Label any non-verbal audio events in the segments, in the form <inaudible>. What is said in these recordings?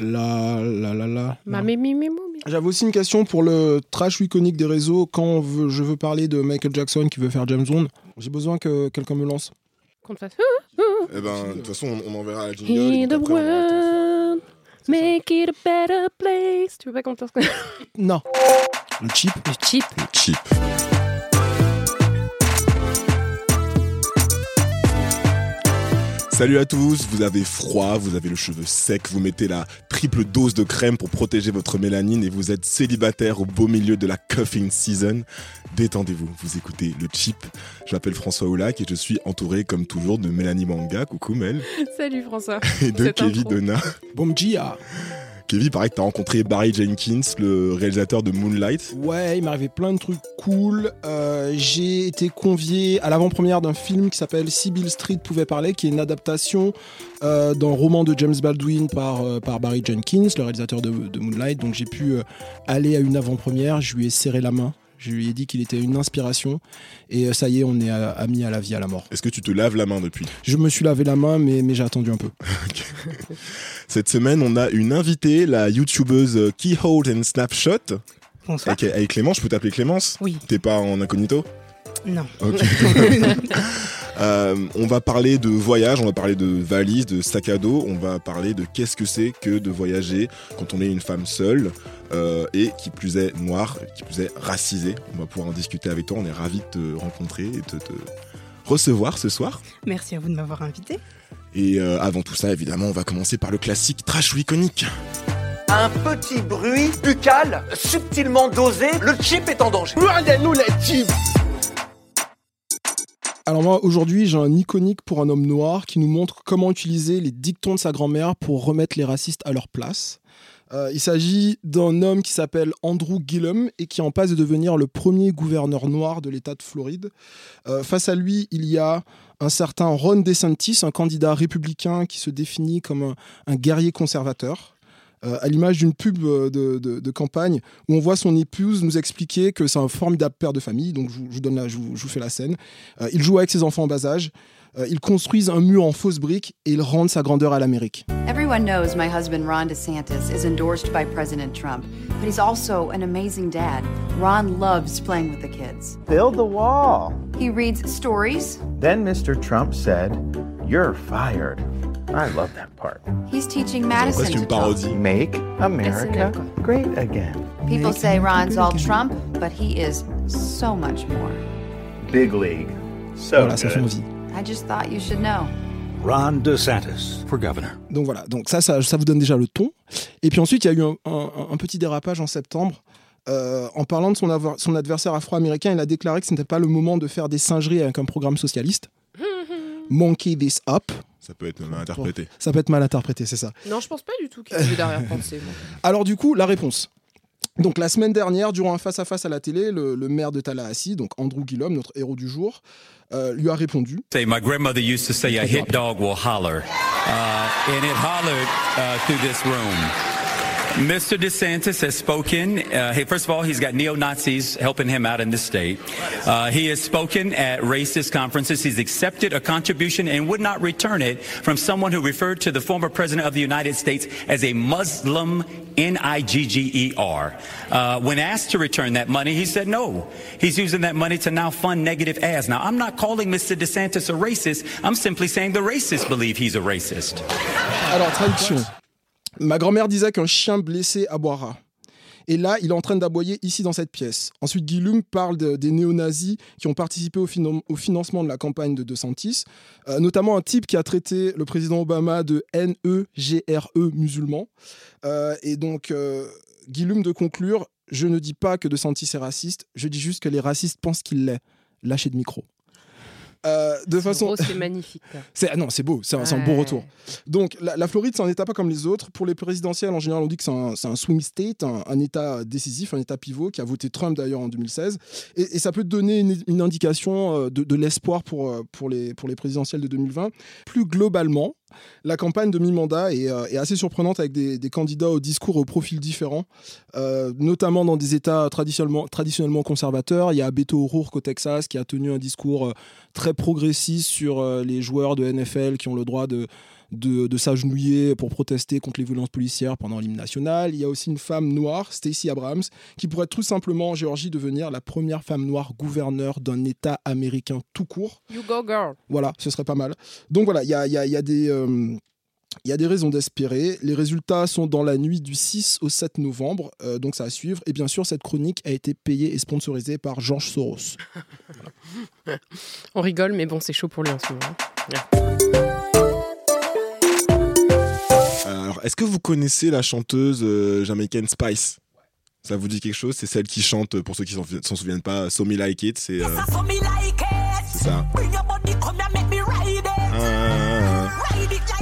La la la la. Ma. J'avais aussi une question pour le trash iconique des réseaux. Quand veut- je veux parler de Michael Jackson qui veut faire James Bond, j'ai besoin que quelqu'un me lance. Qu'on fasse. Eh ben, de toute façon, on, on enverra la jingle. The world, make it a better place. Tu veux pas qu'on te fasse Non. Le cheap. Le cheap. Cheap. Salut à tous, vous avez froid, vous avez le cheveu sec, vous mettez la triple dose de crème pour protéger votre mélanine et vous êtes célibataire au beau milieu de la cuffing season. Détendez-vous, vous écoutez le cheap. Je m'appelle François Oulac et je suis entouré comme toujours de Mélanie Manga, coucou Mel, <laughs> Salut François. et de Kevin. Donna. Bon Gia. Kevin, pareil t'as rencontré Barry Jenkins, le réalisateur de Moonlight. Ouais, il arrivé plein de trucs cool. Euh, j'ai été convié à l'avant-première d'un film qui s'appelle Si Bill Street pouvait parler, qui est une adaptation euh, d'un roman de James Baldwin par, euh, Barry Jenkins, le réalisateur de, Moonlight. Donc j'ai pu aller à une avant-première, je lui ai serré la main. Je lui ai dit qu'il était une inspiration et euh, ça y est, on est euh, amis à la vie, à la mort. Est-ce que tu te laves la main depuis? Je me suis lavé la main, mais, mais j'ai attendu un peu. <laughs> Cette semaine, on a une invitée, la youtubeuse Keyhole and Snapshot. Bonsoir. Avec, avec Clémence, je peux t'appeler Clémence? Oui. T'es pas en incognito? Non. Ok. <laughs> <laughs> Euh, on va parler de voyage, on va parler de valises, de sac à dos, on va parler de qu'est-ce que c'est que de voyager quand on est une femme seule euh, et qui plus est noire, qui plus est racisée. On va pouvoir en discuter avec toi, on est ravis de te rencontrer et de te recevoir ce soir. Merci à vous de m'avoir invité. Et euh, avant tout ça, évidemment, on va commencer par le classique trash ou iconique. Un petit bruit buccal subtilement dosé, le chip est en danger. Regardez-nous les chips Alors moi, aujourd'hui, j'ai un iconique pour un homme noir qui nous montre comment utiliser les dictons de sa grand-mère pour remettre les racistes à leur place. Euh, il s'agit d'un homme qui s'appelle Andrew Gillum et qui en passe de devenir le premier gouverneur noir de l'État de Floride. Euh, face à lui, il y a un certain Ron DeSantis, un candidat républicain qui se définit comme un guerrier conservateur. Euh, à l'image d'une pub euh, de, de- de campagne où on voit son épouse nous expliquer que c'est un formidable père de famille. Donc je vous, je vous donne la- je vous- je vous fais la scène. Euh, il joue avec ses enfants en bas âge. Euh, ils construisent un mur en fausse brique et ils rendent sa grandeur à l'Amérique. Everyone knows my husband Ron DeSantis is endorsed by President Trump, but he's also an amazing dad. Ron loves playing with the kids. Build the wall. He reads stories, Then Mr. Trump said, You're fired. I love that part. he's teaching Madison to une talk. parodie. Make America great again. People say Ron's all Trump, but he is so much more. Big league. So voilà, ça fait good. envie. I just thought you should know. Ron DeSantis for governor. Donc voilà, donc ça, ça, ça vous donne déjà le ton. Et puis ensuite, il y a eu un, un- un petit dérapage en septembre. Euh, en parlant de son, avoir- son adversaire afro-américain, il a déclaré que ce n'était pas le moment de faire des singeries avec un programme socialiste. <laughs> Monkey this up. Ça peut être mal interprété. Ça peut être mal interprété, c'est ça. Non, je pense pas du tout qu'il y ait d'arrière-pensée. <laughs> Alors du coup, la réponse. Donc la semaine dernière, durant un face-à-face à la télé, le, le maire de Tallahassee, donc Andrew Gillum, notre héros du jour, euh, lui a répondu. Say, my grandmother used to say, a hit dog will holler. Uh, and it hollered uh, through this room. Mr. DeSantis has spoken. Uh, hey, first of all, he's got neo Nazis helping him out in the state. Uh, he has spoken at racist conferences. He's accepted a contribution and would not return it from someone who referred to the former president of the United States as a Muslim, N I G G E R. Uh, when asked to return that money, he said no. He's using that money to now fund negative ads. Now, I'm not calling Mr. DeSantis a racist. I'm simply saying the racists believe he's a racist. Alors, traduction. Ma grand-mère disait qu'un chien blessé aboiera. Et là, il est en train d'aboyer ici dans cette pièce. Ensuite, Guillaume parle de- des néo-nazis qui ont participé au, finan- au financement de la campagne de DeSantis, euh, notamment un type qui a traité le président Obama de N-E-G-R-E musulman. Euh, et donc, euh, Guillaume de conclure Je ne dis pas que DeSantis est raciste, je dis juste que les racistes pensent qu'il l'est. Lâchez de micro. Euh, de façon. c'est magnifique. C'est, ah non, c'est beau, c'est un, beau retour. Donc, la, la Floride, c'est un État pas comme les autres. Pour les présidentielles, en général, on dit que c'est un, c'est un swing state, un, un État décisif, un État pivot, qui a voté Trump d'ailleurs en 2016. Et, et ça peut donner une, une indication euh, de, de l'espoir pour, euh, pour, les, pour les présidentielles de 2020. Plus globalement, la campagne de mi-mandat est, euh, assez surprenante avec des, candidats au discours au profil différents, euh, notamment dans des États traditionnellement, traditionnellement conservateurs. Il y a Beto O'Rourke au Texas qui a tenu un discours euh, très progressiste sur les joueurs de NFL qui ont le droit de, de, de s'agenouiller pour protester contre les violences policières pendant l'hymne national. Il y a aussi une femme noire, Stacey Abrams, qui pourrait tout simplement en Géorgie devenir la première femme noire gouverneure d'un État américain tout court. You go girl. Voilà, ce serait pas mal. Donc voilà, il y a, il y a- il y a des... euh, il y a des raisons d'espérer. Les résultats sont dans la nuit du 6 au 7 novembre, euh, donc ça à suivre. Et bien sûr, cette chronique a été payée et sponsorisée par George Soros. <laughs> On rigole, mais bon, c'est chaud pour lui en ce moment. Alors, est-ce que vous connaissez la chanteuse euh, jamaïcaine Spice? Ça vous dit quelque chose? C'est celle qui chante, euh, pour ceux qui s'en s'en souviennent pas, So Me Like It. C'est euh, c'est ça. Ah.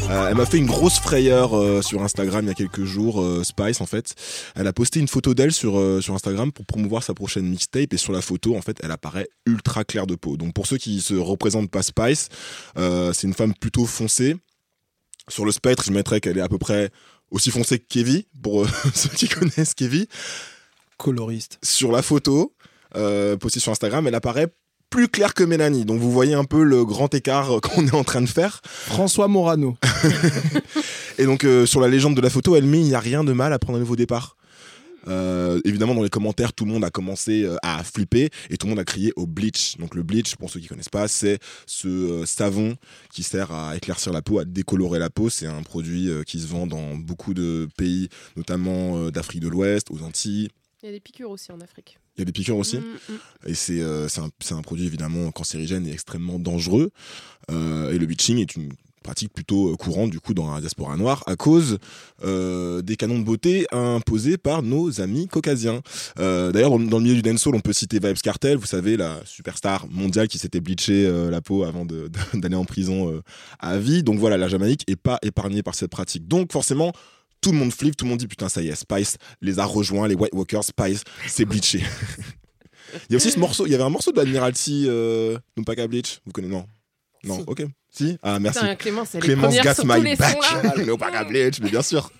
Euh, elle m'a fait une grosse frayeur euh, sur Instagram il y a quelques jours, euh, Spice en fait. Elle a posté une photo d'elle sur, sur Instagram pour promouvoir sa prochaine mixtape et sur la photo en fait elle apparaît ultra claire de peau. Donc pour ceux qui se représentent pas Spice, c'est une femme plutôt foncée. Sur le spectre je mettrais qu'elle est à peu près aussi foncée que Kevin, pour euh, <laughs> ceux qui connaissent Kevin. Coloriste. Sur la photo euh, postée sur Instagram elle apparaît plus claire que Mélanie. Donc vous voyez un peu le grand écart <laughs> qu'on est en train de faire. François Morano. <laughs> Et donc euh, sur la légende de la photo, elle met il n'y a rien de mal à prendre un nouveau départ. Euh, évidemment, dans les commentaires, tout le monde a commencé euh, à flipper et tout le monde a crié au bleach. Donc le bleach, pour ceux qui connaissent pas, c'est ce euh, savon qui sert à éclaircir la peau, à décolorer la peau. C'est un produit qui se vend dans beaucoup de pays, notamment d'Afrique de l'Ouest, aux Antilles. Il y a des piqûres aussi en Afrique. Il y a des piqûres aussi. Mm, mm. Et c'est euh, un, produit évidemment cancérigène et extrêmement dangereux. Euh, et le bleaching est une pratique plutôt euh, courante du coup dans la diaspora noire à cause euh, des canons de beauté imposés par nos amis caucasiens. Euh, D'ailleurs dans, le milieu du dancehall on peut citer Vibes Cartel, vous savez la superstar mondiale qui s'était bleaché euh, la peau avant <laughs> d'aller en prison à vie. Donc voilà la Jamaïque est pas épargnée par cette pratique. Donc forcément tout le monde flippe, tout le monde dit putain ça y est Spice les a rejoints les White Walkers Spice c'est bleaché. <laughs> Il y a aussi ce morceau, il y avait un morceau de l'Admiralty euh, Numpaka Bleach, vous connaissez non? Non, Si. ok. Si? Ah merci. Putain, Clémence, elle Clémence gas my back. <laughs> Numpaka Bleach, mais bien sûr.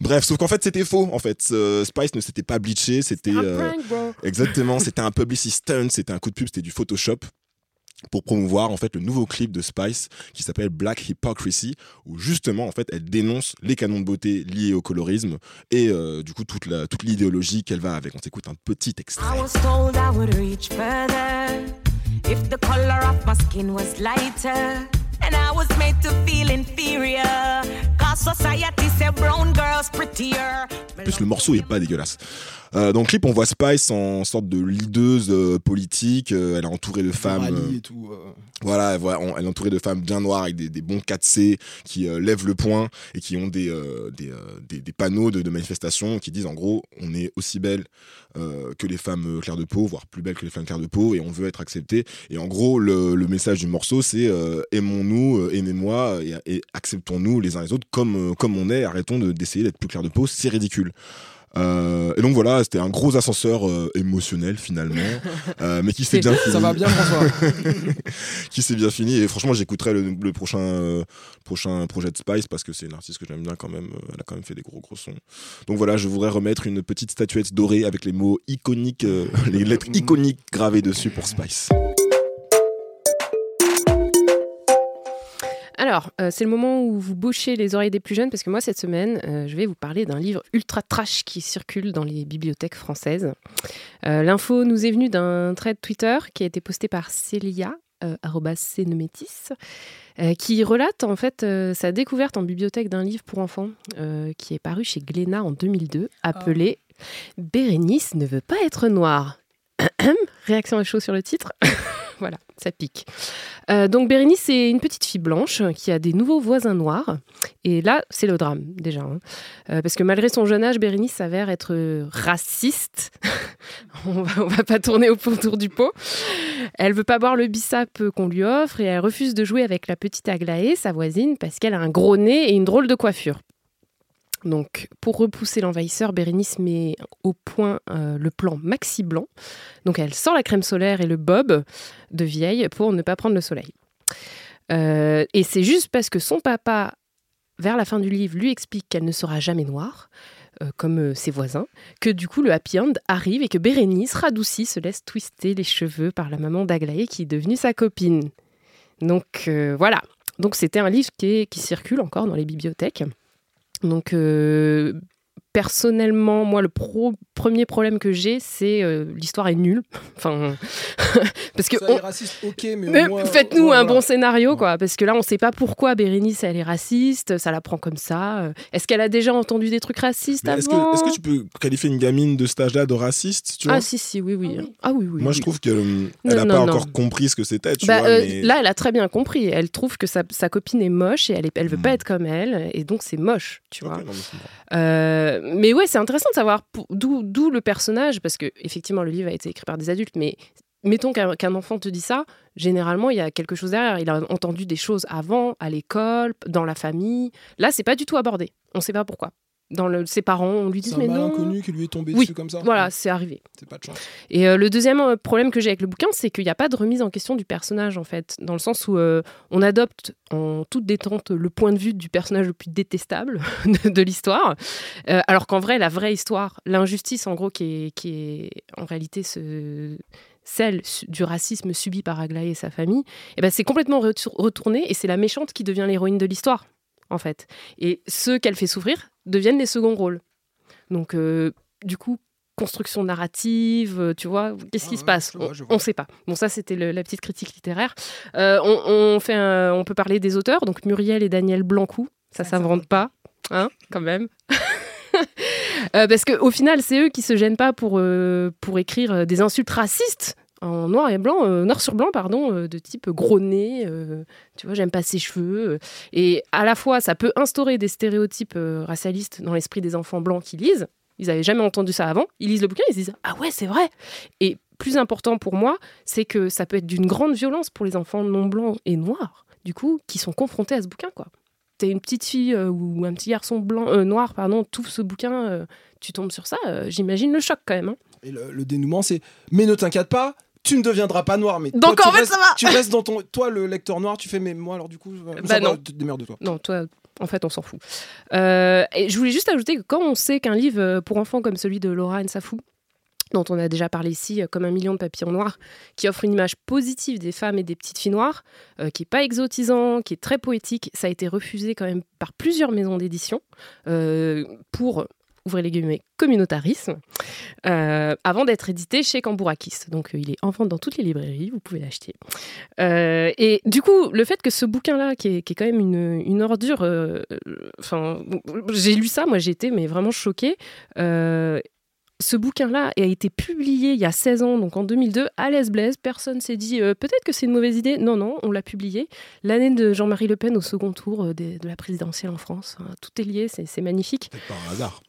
Bref, sauf qu'en fait c'était faux. En fait, Euh, Spice ne s'était pas bleaché, c'était Un euh, exactement, c'était un publicity stunt, c'était un coup de pub, c'était du Photoshop pour promouvoir en fait le nouveau clip de Spice qui s'appelle Black Hypocrisy où justement en fait elle dénonce les canons de beauté liés au colorisme et euh, du coup toute la toute l'idéologie qu'elle va avec. On s'écoute un petit extrait. I was told I would reach further if the color of my skin was lighter. And I was made to feel inferior. Cause society said brown girls prettier. Plus, le morceau est pas dégueulasse. Euh, dans le clip, on voit Spice en sorte de leaduse euh, politique. euh, elle est entourée de femmes. Euh, et tout. euh. voilà, elle, voit- on- elle est entourée de femmes bien noires avec des, des bons 4C qui euh, lèvent le poing et qui ont des, euh, des, euh, des- des panneaux de, de manifestation qui disent en gros, on est aussi belle euh, que les femmes claires de peau, voire plus belle que les femmes claires de peau, et on veut être accepté. Et en gros, le, le message du morceau, c'est euh, aimons-nous, aimez-moi et, et acceptons-nous les uns les autres comme, comme on est. Arrêtons de- d'essayer d'être plus clair de peau, c'est ridicule. Euh, et donc voilà, c'était un gros ascenseur euh, émotionnel finalement, <laughs> euh, mais qui s'est bien fini Ça va bien, François <laughs> qui s'est bien fini. Et franchement, j'écouterai le, le prochain, prochain projet de Spice parce que c'est une artiste que j'aime bien quand même. Elle a quand même fait des gros gros sons. Donc voilà, je voudrais remettre une petite statuette dorée avec les mots iconiques, <laughs> les lettres iconiques gravées dessus pour Spice. Alors, euh, c'est le moment où vous bouchez les oreilles des plus jeunes parce que moi, cette semaine, euh, je vais vous parler d'un livre ultra trash qui circule dans les bibliothèques françaises. Euh, L'info nous est venue d'un thread Twitter qui a été posté par Célia, Cénométis, qui relate en fait sa découverte en bibliothèque d'un livre pour enfants qui est paru chez Glénat en 2002, appelé Bérénice ne veut pas être noire. <clears throat> Réaction à chaud sur le titre <laughs> <laughs> voilà, ça pique. Euh, donc Bérénice, c'est une petite fille blanche qui a des nouveaux voisins noirs. Et là, c'est le drame, déjà. hein. Euh, parce que malgré son jeune âge, Bérénice s'avère être raciste. <laughs> on, va, va pas tourner au autour du pot. Elle veut pas boire le bissap qu'on lui offre et elle refuse de jouer avec la petite Aglaé, sa voisine, parce qu'elle a un gros nez et une drôle de coiffure. Donc, pour repousser l'envahisseur, Bérénice met au point euh, le plan Maxi Blanc. Donc, elle sort la crème solaire et le bob de vieille pour ne pas prendre le soleil. Euh, et c'est juste parce que son papa, vers la fin du livre, lui explique qu'elle ne sera jamais noire, euh, comme ses voisins, que du coup le happy end arrive et que Bérénice, radoucie, se laisse twister les cheveux par la maman d'Aglaé qui est devenue sa copine. Donc voilà. Donc c'était un livre qui circule encore dans les bibliothèques. Donc personnellement, moi, le pro- premier problème que j'ai, c'est euh, l'histoire est nulle. <laughs> enfin, <laughs> parce que Ça on- est raciste, ok, mais, mais faites-nous un voilà. bon scénario, quoi. Parce que là, on sait pas pourquoi Bérénice, elle est raciste. Ça la prend comme ça. Euh, Est-ce qu'elle a déjà entendu des trucs racistes Mais Est-ce avant que, est-ce que tu peux qualifier une gamine de cet âge-là de raciste tu vois? Ah si, si, oui, oui. Ah oui, oui. Moi, oui. je trouve qu'elle Non, n'a pas non. encore compris ce que c'était, tu Bah, vois. euh, mais... Là, elle a très bien compris. Elle trouve que sa, sa copine est moche et elle, est, elle veut Hmm. pas être comme elle. Et donc, c'est moche, tu vois. Ok, non, mais c'est bon. Mais ouais, c'est intéressant de savoir d'où le personnage, parce que effectivement, le livre a été écrit par des adultes, mais mettons qu'un qu'un enfant te dit ça, généralement, il y a quelque chose derrière. Il a entendu des choses avant, à l'école, dans la famille. Là, c'est pas du tout abordé. On sait pas pourquoi. Dans le, ses parents, on lui dit C'est un mais non. inconnu qui lui est tombé Oui, dessus comme ça. Voilà, c'est arrivé. C'est pas de chance. Et euh, le deuxième euh, problème que j'ai avec le bouquin, c'est qu'il n'y a pas de remise en question du personnage, en fait, dans le sens où euh, on adopte en toute détente le point de vue du personnage le plus détestable <laughs> de, de l'histoire, Euh, alors qu'en vrai, la vraie histoire, l'injustice, en gros, qui est, qui est en réalité ce- celle du racisme subi par Aglaé et sa famille, eh ben, c'est complètement retour- retourné et c'est la méchante qui devient l'héroïne de l'histoire, en fait. Et ceux qu'elle fait souffrir deviennent les seconds rôles. Donc, euh, du coup, construction narrative, euh, tu vois, qu'est-ce Ah qui se ouais, passe? vois, On- ne sait pas. Bon, ça, c'était la petite critique littéraire. Euh, on, on fait un- on peut parler des auteurs, donc Muriel et Daniel Blancou, ça Ça s'invente pas, hein, quand même. <laughs> Euh, parce qu'au final, c'est eux qui se gênent pas pour, euh, pour écrire des insultes racistes en noir et blanc, euh, noir sur blanc, pardon, euh, de type gros nez, euh, tu vois, j'aime pas ses cheveux. et à la fois, ça peut instaurer des stéréotypes racialistes dans l'esprit des enfants blancs qui lisent. Ils avaient jamais entendu ça avant. Ils lisent le bouquin, ils se disent Ah ouais, c'est vrai. Et plus important pour moi, c'est que ça peut être d'une grande violence pour les enfants non blancs et noirs, du coup, qui sont confrontés à ce bouquin, quoi. T'es une petite fille ou un petit garçon blanc, noir, pardon, tout ce bouquin, tu tombes sur ça, j'imagine le choc quand même. hein. Et le dénouement, c'est Mais ne t'inquiète pas, tu ne deviendras pas noir. Mais Donc, toi, tu fait, restes- ça va. Tu restes dans ton. Toi, le lecteur noir, tu fais Mais moi, alors du coup. euh, Bah non. te démerde-toi. Non, toi, en fait, on s'en fout. Euh, et je voulais juste ajouter que quand on sait qu'un livre euh, pour enfants comme celui de Laura Nsafou, dont on a déjà parlé ici, comme un million de papillons noirs, qui offre une image positive des femmes et des petites filles noires, euh, qui est pas exotisant, qui est très poétique, ça a été refusé quand même par plusieurs maisons d'édition euh, pour ouvrez les guillemets, communautarisme, euh, avant d'être édité chez Cambourakis. Donc euh, il est en vente dans toutes les librairies, vous pouvez l'acheter. Euh, et du coup, le fait que ce bouquin-là, qui est, quand même une, une ordure, enfin, j'ai lu ça, moi j'étais mais vraiment choquée. Ce bouquin-là a été publié il y a 16 ans, donc en 2002, à l'Est Blaise. Personne s'est dit peut-être que c'est une mauvaise idée. Non, non, on l'a publié. L'année de Jean-Marie Le Pen au second tour de la présidentielle en France. Hein, Tout est lié, c'est c'est magnifique. Peut-être par hasard.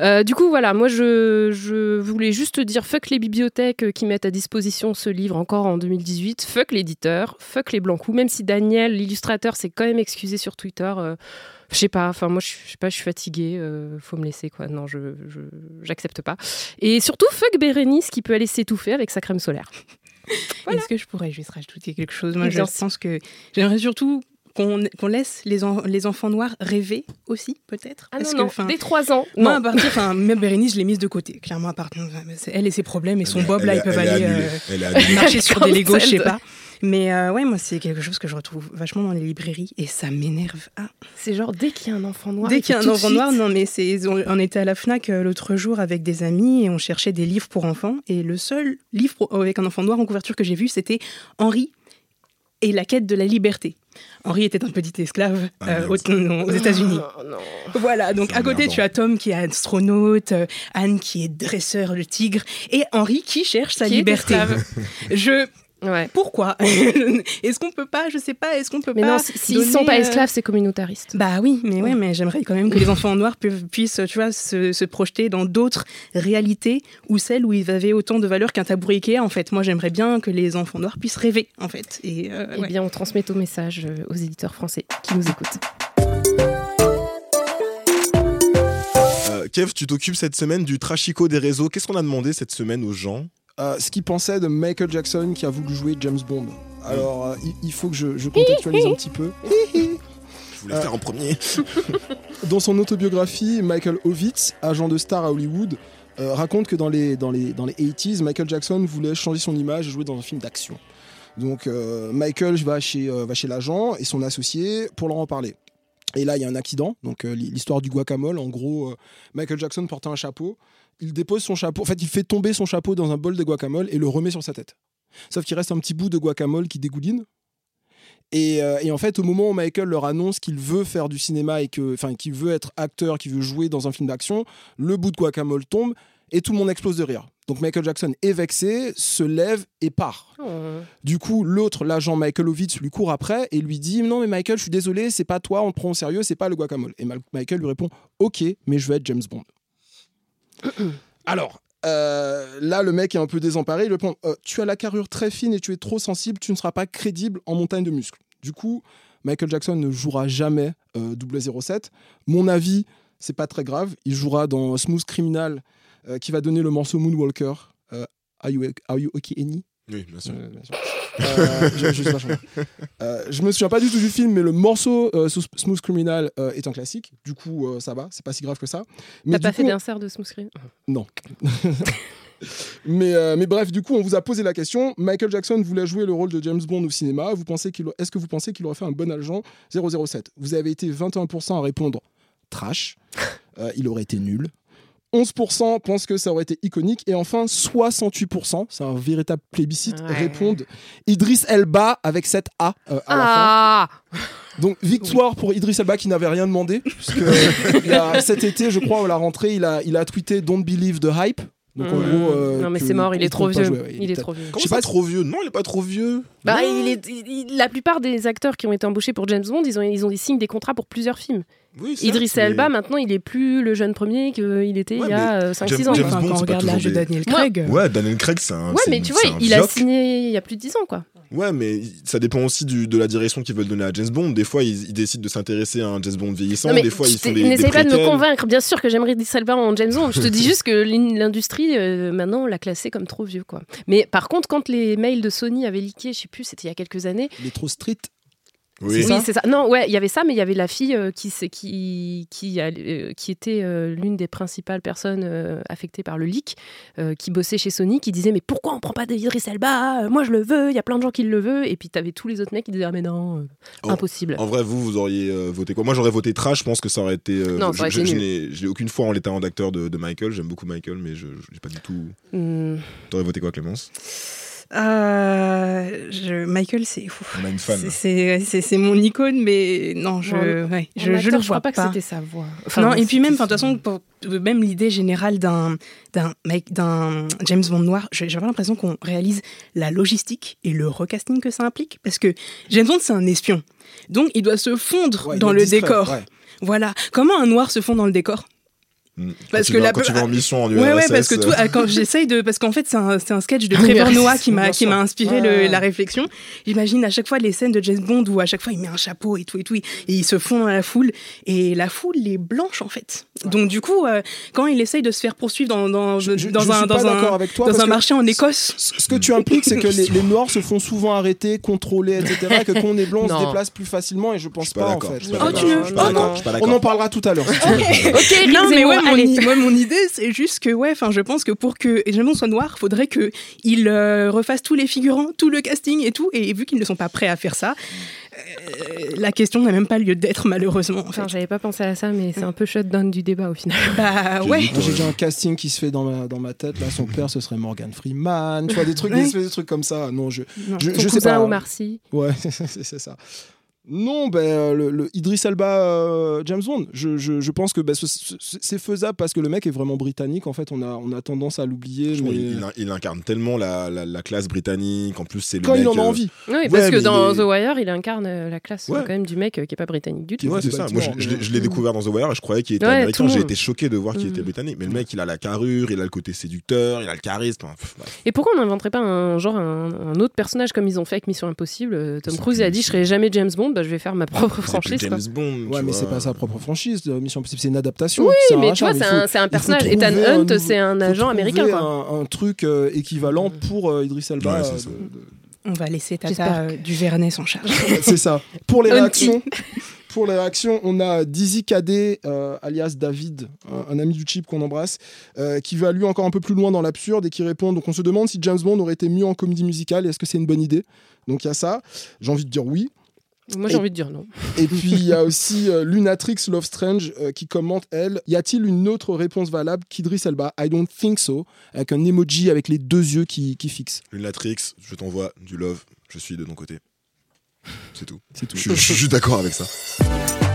Euh, du coup, voilà, moi je, je voulais juste dire fuck les bibliothèques euh, qui mettent à disposition ce livre encore en 2018, fuck l'éditeur, fuck les Blancous, même si Daniel, l'illustrateur, s'est quand même excusé sur Twitter. euh, je sais pas, enfin moi je sais pas, je suis fatiguée, euh, faut me laisser quoi. Non, je j'accepte pas. Et surtout fuck Bérénice qui peut aller s'étouffer avec sa crème solaire. <laughs> Est-ce que je pourrais juste rajouter quelque chose? Moi, je pense que j'aimerais surtout qu'on laisse les, en- les enfants noirs rêver aussi, peut-être? Ah Parce non, que, non, dès 3 ans. Moi, non. à partir, enfin, même Bérénice, je l'ai mise de côté. Clairement, à partir, elle et ses problèmes et son Elle bob, là, ils peuvent aller euh, marcher sur des Legos, je sais pas. Mais euh, ouais, moi, c'est quelque chose que je retrouve vachement dans les librairies et ça m'énerve. Ah, C'est genre dès qu'il y a un enfant noir. Dès il qu'il y a un enfant noir, non, mais c'est, on, on était à la Fnac euh, l'autre jour avec des amis et on cherchait des livres pour enfants. Et le seul livre pour- avec un enfant noir en couverture que j'ai vu, c'était Henri et la quête de la liberté. Henri était un petit esclave Ah, euh, aux, non, aux États-Unis. Oh, non. Voilà, donc à côté, tu as Tom qui est astronaute, euh, Anne qui est dresseur de tigre, et Henri qui cherche sa Qui liberté. Je. Ouais. Pourquoi <laughs> Est-ce qu'on peut pas, je sais pas, est-ce qu'on peut Mais pas non, si- s'ils donner, sont pas euh, esclaves, c'est communautariste. Bah oui, mais ouais, mais j'aimerais quand même que les enfants noirs pu- puissent, tu vois, se, se projeter dans d'autres réalités ou celles où ils avaient autant de valeur qu'un tabouret Ikea. En fait, moi, j'aimerais bien que les enfants noirs puissent rêver, en fait. Et euh, Eh ouais. bien, on transmet ton message euh, aux éditeurs français qui nous écoutent. Euh, Kev, tu t'occupes cette semaine du trachico des réseaux. Qu'est-ce qu'on a demandé cette semaine aux gens? Euh, ce qu'il pensait de Michael Jackson qui a voulu jouer James Bond. Alors, euh, il, il faut que je, je contextualise un petit peu. <laughs> Je voulais Euh, faire en premier. <laughs> Dans son autobiographie, Michael Ovitz, agent de star à Hollywood, euh, raconte que dans les, dans, les, dans les 80s, Michael Jackson voulait changer son image et jouer dans un film d'action. Donc euh, Michael va chez, euh, va chez l'agent et son associé pour leur en parler. Et là, il y a un accident, donc l'histoire du guacamole. En gros, Michael Jackson portait un chapeau. Il dépose son chapeau, en fait, il fait tomber son chapeau dans un bol de guacamole et le remet sur sa tête. Sauf qu'il reste un petit bout de guacamole qui dégouline. Et, euh, et en fait, au moment où Michael leur annonce qu'il veut faire du cinéma et que, enfin, qu'il veut être acteur, qu'il veut jouer dans un film d'action, le bout de guacamole tombe et tout le monde explose de rire. Donc Michael Jackson est vexé, se lève et part. Du coup, l'autre, l'agent Michael Ovitz, lui court après et lui dit Non, mais Michael, je suis désolé, c'est pas toi, on te prend au sérieux, c'est pas le guacamole. Et Michael lui répond Ok, mais je veux être James Bond. <clears throat> Alors, euh, là, le mec est un peu désemparé. Il répond Euh, Tu as la carrure très fine et tu es trop sensible, tu ne seras pas crédible en montagne de muscles. Du coup, Michael Jackson ne jouera jamais euh, 007. Mon avis, c'est pas très grave. Il jouera dans Smooth Criminal, euh, qui va donner le morceau Moonwalker. Are, you, are you okay, Annie Oui, bien sûr. Euh, bien sûr. Euh, je. Euh, je me souviens pas du tout du film, mais le morceau euh, Smooth Criminal euh, est un classique. Du coup, euh, ça va, c'est pas si grave que ça. Mais T'as pas fait coup- d'insert de smooth screen Non. <laughs> mais, euh, mais bref, du coup, on vous a posé la question. Michael Jackson voulait jouer le rôle de James Bond au cinéma. Vous pensez qu'il, est-ce que vous pensez qu'il aurait fait un bon agent? 007 Vous avez été 21% à répondre trash. <laughs> Euh, il aurait été nul. 11% pensent que ça aurait été iconique. Et enfin, 68%, c'est un véritable plébiscite, Ouais. répondent Idris Elba avec cette A euh, à la fin. Ah Donc victoire pour Idriss Elba qui n'avait rien demandé. Puisque <laughs> il a- cet été, je crois, à la rentrée, il a, il a tweeté Don't believe the hype. Donc en Mmh. gros, euh, Non, mais c'est mort, il est trop vieux. jouer, ouais, Il est trop vieux. Comment Je sais ça, pas trop vieux? Non, il est pas trop vieux. Bah, il est, il- la plupart des acteurs qui ont été embauchés pour James Bond, ils ont, ils ont des signes des contrats pour plusieurs films. Oui, certes, Idris mais- Elba, maintenant, il est plus le jeune premier qu'il était Ouais, il y a mais euh, 5-6 James- ans. James quoi. Enfin, Bond, quand on regarde l'âge de Daniel Craig. Ouais, Daniel Craig, c'est un. Ouais, mais tu vois, il a signé il y a plus de 10 ans, quoi. Ouais, mais ça dépend aussi du- de la direction qu'ils veulent donner à James Bond. Des fois, ils, ils décident de s'intéresser à un James Bond vieillissant. Non, des fois, ils font des. N'essaye pas de me convaincre. Bien sûr que j'aimerais Idris Elba en James Bond. Je te dis <laughs> juste que l'in- l'industrie, euh, maintenant, l'a classé comme trop vieux, quoi. Mais par contre, quand les mails de Sony avaient leaké, je sais plus, c'était il y a quelques années. Il est trop street. Oui. Oui, c'est ça. Non, ouais, il y avait ça, mais il y avait la fille euh, qui, qui, qui, a- euh, qui était euh, l'une des principales personnes euh, affectées par le leak, euh, qui bossait chez Sony, qui disait Mais pourquoi on prend pas d'Idris Elba Euh, Moi, je le veux, il y a plein de gens qui le veulent. Et puis, tu avais tous les autres mecs qui disaient Ah, mais non, euh, Oh, impossible. En vrai, vous, vous auriez euh, voté quoi? Moi, j'aurais voté trash. Je pense que ça aurait été. euh, Non, ça aurait je, été je nul. n'ai je n'ai aucune foi en les talents d'acteur de, de Michael. J'aime beaucoup Michael, mais je n'ai pas du tout. Hmm. T'aurais voté quoi, Clémence? Euh, je- Michael, c'est ouf. On a une fan. C'est- mon icône, mais non, je, Non, ouais, En je, je acteur, le je vois crois pas que c'était sa voix. non, et puis même, de toute façon, pour- même l'idée générale d'un James Bond noir, vraiment l'impression qu'on réalise la logistique et le recasting que ça implique, parce que James Bond c'est un espion, donc il doit se fondre Ouais, dans le discret, décor. ouais. Voilà, comment un noir se fond dans le décor? Hmm. Parce quand que tu vas, la- quand tu vas en mission en URSS. Ouais, ouais, parce que tout, euh, ah, quand j'essaye de, parce qu'en fait, c'est un, sketch de Ah, Trevor Noah qui m'a, qui m'a inspiré Ouais. le- la réflexion. J'imagine à chaque fois les scènes de James Bond où à chaque fois il met un chapeau et tout et tout, et il se fond dans la foule et la foule est blanche en fait. Donc du coup, euh, quand il essaye de se faire poursuivre dans, dans, Je- je- dans je un, suis dans un, d'accord avec toi dans un marché en Écosse. Ce que tu impliques, c'est que les, les Noirs se font souvent arrêter, contrôler, etc. Et que quand on est blanc, on se déplace plus facilement. Et je Je pense suis pas pas, en d'accord. fait. je Oh, tu je oh, je On en parlera tout à l'heure. <laughs> Ok, Non, mais ouais, mon, moi, mon idée, c'est juste que, ouais, enfin, je pense que pour que James Bond soit noir, faudrait que il euh, refasse tous les figurants, tout le casting et tout. Et vu qu'ils ne sont pas prêts à faire ça, euh, la question n'a même pas lieu d'être, malheureusement. En fait. Enfin, j'avais pas pensé à ça, mais c'est un peu shutdown du débat au final. Bah J'ai ouais. J'ai déjà un casting qui se fait dans ma, dans ma tête. Là, son père, ce serait Morgan Freeman. Tu vois, des trucs, des, Ouais. espèces de trucs comme ça. Non, je, Non. je, Ton je sais pas. Omar Sy. Ouais, <laughs> c'est c'est ça. Non, ben, euh, le, le Idris Elba euh, James Bond. Je, je- je pense que ben, ce- ce- c'est faisable parce que le mec est vraiment britannique. En fait, on a, on a tendance à l'oublier. Mais- Il, il- il incarne tellement la, la- la classe britannique. En plus, c'est le Quand mec, il en a euh, envie. Oui, Ouais, parce que dans est- The Wire, il incarne la classe Ouais. quand même du mec qui est pas britannique du tout. Ouais, c'est ça. Moi, je, l'ai- l'ai découvert dans The Wire et je croyais qu'il était américain. J'ai été choqué de voir qu'il Mm. était britannique. Mais le mec, il a la carrure, il a le côté séducteur, il a le charisme. Enfin, pff, bref. Et pourquoi on n'inventerait pas un genre un, un autre personnage comme ils ont fait avec Mission Impossible Tom Cruise a dit je serai jamais James Bond, bah, je vais faire ma propre franchise. quoi. James Bond. Ouais, mais c'est pas sa propre franchise. euh, Mission Impossible, c'est une adaptation. Oui, mais tu vois, c'est un, personnage. Ethan un Hunt, c'est un agent américain. Un, un truc euh, équivalent pour euh, Idris Elba. Ouais, c'est ça. de- de- On va laisser Tata euh, Duvernay s'en charge. <laughs> c'est ça. Pour les réactions. <laughs> Pour les réactions, on a Dizzy Cadet, euh, alias David, un, un ami du chip qu'on embrasse, euh, qui va lui encore un peu plus loin dans l'absurde et qui répond. Donc on se demande si James Bond aurait été mieux en comédie musicale. et Est-ce que c'est une bonne idée? Donc il y a ça. J'ai envie de dire oui. Moi j'ai envie de dire non. Et puis il y a aussi euh, Lunatrix Love Strange euh, qui commente elle. Y a-t-il une autre réponse valable qu'Idris Elba? I don't think so. Avec un emoji avec les deux yeux qui, qui fixent. Lunatrix, je t'envoie du love. Je suis de ton côté. C'est tout. C'est tout. Je, je suis juste d'accord avec ça. <laughs>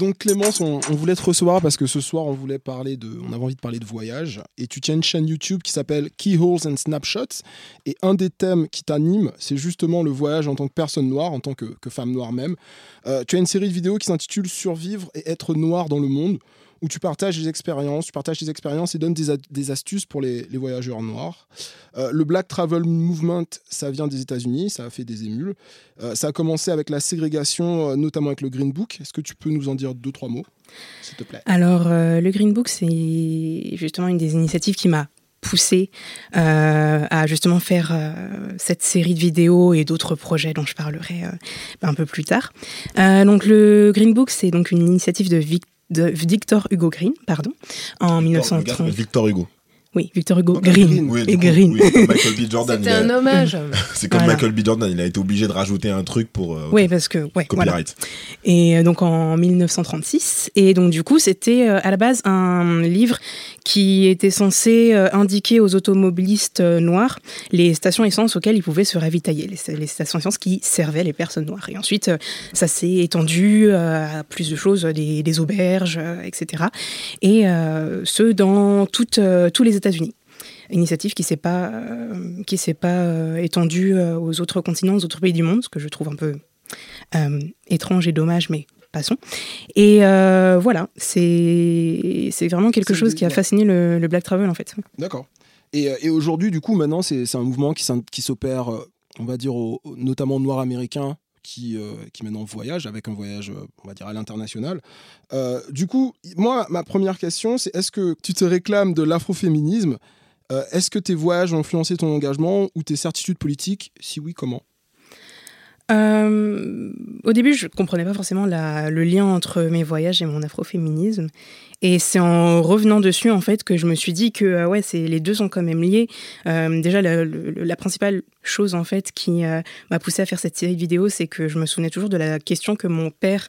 Donc Clémence, on, voulait te recevoir parce que ce soir on voulait parler de, on avait envie de parler de voyage. Et tu tiens une chaîne YouTube qui s'appelle Keyholes and Snapshots. Et un des thèmes qui t'anime c'est justement le voyage en tant que personne noire, en tant que, que femme noire même. Euh, tu as une série de vidéos qui s'intitule Survivre et être noir dans le monde où tu partages des expériences, tu partages expériences et donnes des, astuces pour les, voyageurs noirs. Euh, le Black Travel Movement, ça vient des États-Unis, ça a fait des émules. Euh, ça a commencé avec la ségrégation, euh, notamment avec le Green Book. Est-ce que tu peux nous en dire deux, trois mots, s'il te plaît? Alors, le Green Book, c'est justement une des initiatives qui m'a poussé à justement faire cette série de vidéos et d'autres projets dont je parlerai un peu plus tard. Donc, le Green Book, c'est donc une initiative de, Vic- de Victor Hugo Green, pardon, en s'appelle 1930. Victor Hugo. Oui, Victor Hugo Ok, Green, Green. Oui, et coup, Green. oui, comme Michael B. <laughs> Jordan. C'était a- un hommage. <laughs> C'est comme Voilà. Michael B. Jordan, il a été obligé de rajouter un truc pour euh, Oui, parce que ouais, voilà. copyright. Et euh, donc en 1936. Et donc du coup, c'était euh, à la base un livre qui était censé euh, indiquer aux automobilistes euh, noirs les stations essence auxquelles ils pouvaient se ravitailler, les, stations essence qui servaient les personnes noires. Et ensuite, euh, ça s'est étendu à plus de choses, des, auberges, etc. Et ce, dans tous les États-Unis initiative qui s'est pas qui s'est pas étendue aux autres continents, aux autres pays du monde, ce que je trouve un peu étrange et dommage, mais passons. Et euh, voilà, c'est vraiment quelque chose qui a fasciné le, le Black Travel en fait. D'accord. Et, euh, et aujourd'hui, du coup, maintenant, c'est un mouvement qui, s'opère, euh, on va dire, au- notamment aux Noirs américains qui, euh, qui maintenant voyagent avec un voyage, on va dire, à l'international. Euh, du coup, moi, ma première question, c'est est-ce que tu te réclames de l'afroféminisme? Euh, Est-ce que tes voyages ont influencé ton engagement ou tes certitudes politiques? Si oui, comment? Euh, au début, je comprenais pas forcément le lien entre mes voyages et mon afroféminisme. Et c'est en revenant dessus, en fait, que je me suis dit que euh, ouais, les deux sont quand même liés. Euh, déjà, la, le- la principale chose, en fait, qui euh, m'a poussé à faire cette série de vidéos, c'est que je me souvenais toujours de la question que mon père,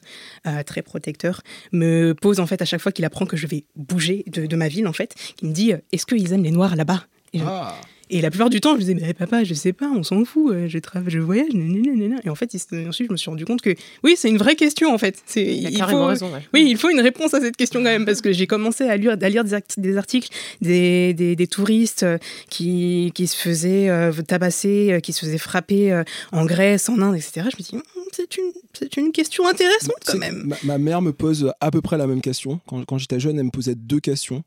très protecteur, me pose, en fait, à chaque fois qu'il apprend que je vais bouger de, ma ville, en fait, qui me dit Est-ce qu'ils aiment les Noirs là-bas? Ah et la plupart du temps, je disais, mais papa, je sais pas, on s'en fout, euh, je travaille, je voyage, nanana. Et en fait, ensuite, je me suis rendu compte que oui, c'est une vraie question en fait. C'est, Il a il carrément faut, raison. ouais. oui, il faut une réponse à cette question quand même, parce que j'ai commencé à lire, à lire des, act- des articles des, des, des touristes euh, qui, qui se faisaient euh, tabasser, qui se faisaient frapper euh, en Grèce, en Inde, etc. Je me dis, Hum, c'est une, c'est une question intéressante quand C'est- même. ma, ma mère me pose à peu près la même question. Quand, quand j'étais jeune, elle me posait deux questions.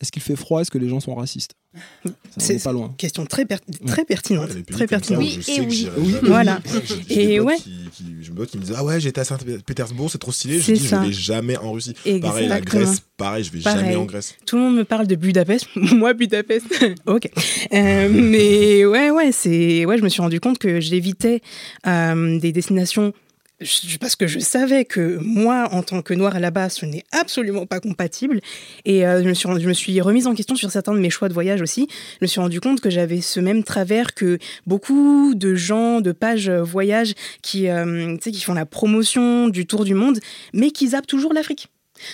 Est-ce qu'il fait froid? Est-ce que les gens sont racistes? C'est- est pas loin. Question très, per- très pertinente. Ouais, très pertinente. je Oui et oui. voilà. Et ouais. Qui, qui, j'ai des potes qui me disent Ah ouais, j'étais à Saint-Pétersbourg, c'est trop stylé. Je dis ça. Je vais jamais en Russie. Pareil, la. Grèce, pareil, je vais Pareil. jamais en Grèce. Tout le monde me parle de Budapest. <laughs> Moi, Budapest, <laughs> ok. Euh, mais ouais, ouais, c'est, ouais, je me suis rendu compte que j'évitais euh, des destinations je- parce que je savais que moi, en tant que noire là-bas, ce n'est absolument pas compatible. Et euh, je, me suis, je me suis remise en question sur certains de mes choix de voyage aussi. Je me suis rendu compte que j'avais ce même travers que beaucoup de gens de pages euh, voyage qui, euh, qui font la promotion du tour du monde, mais qui zappent toujours l'Afrique.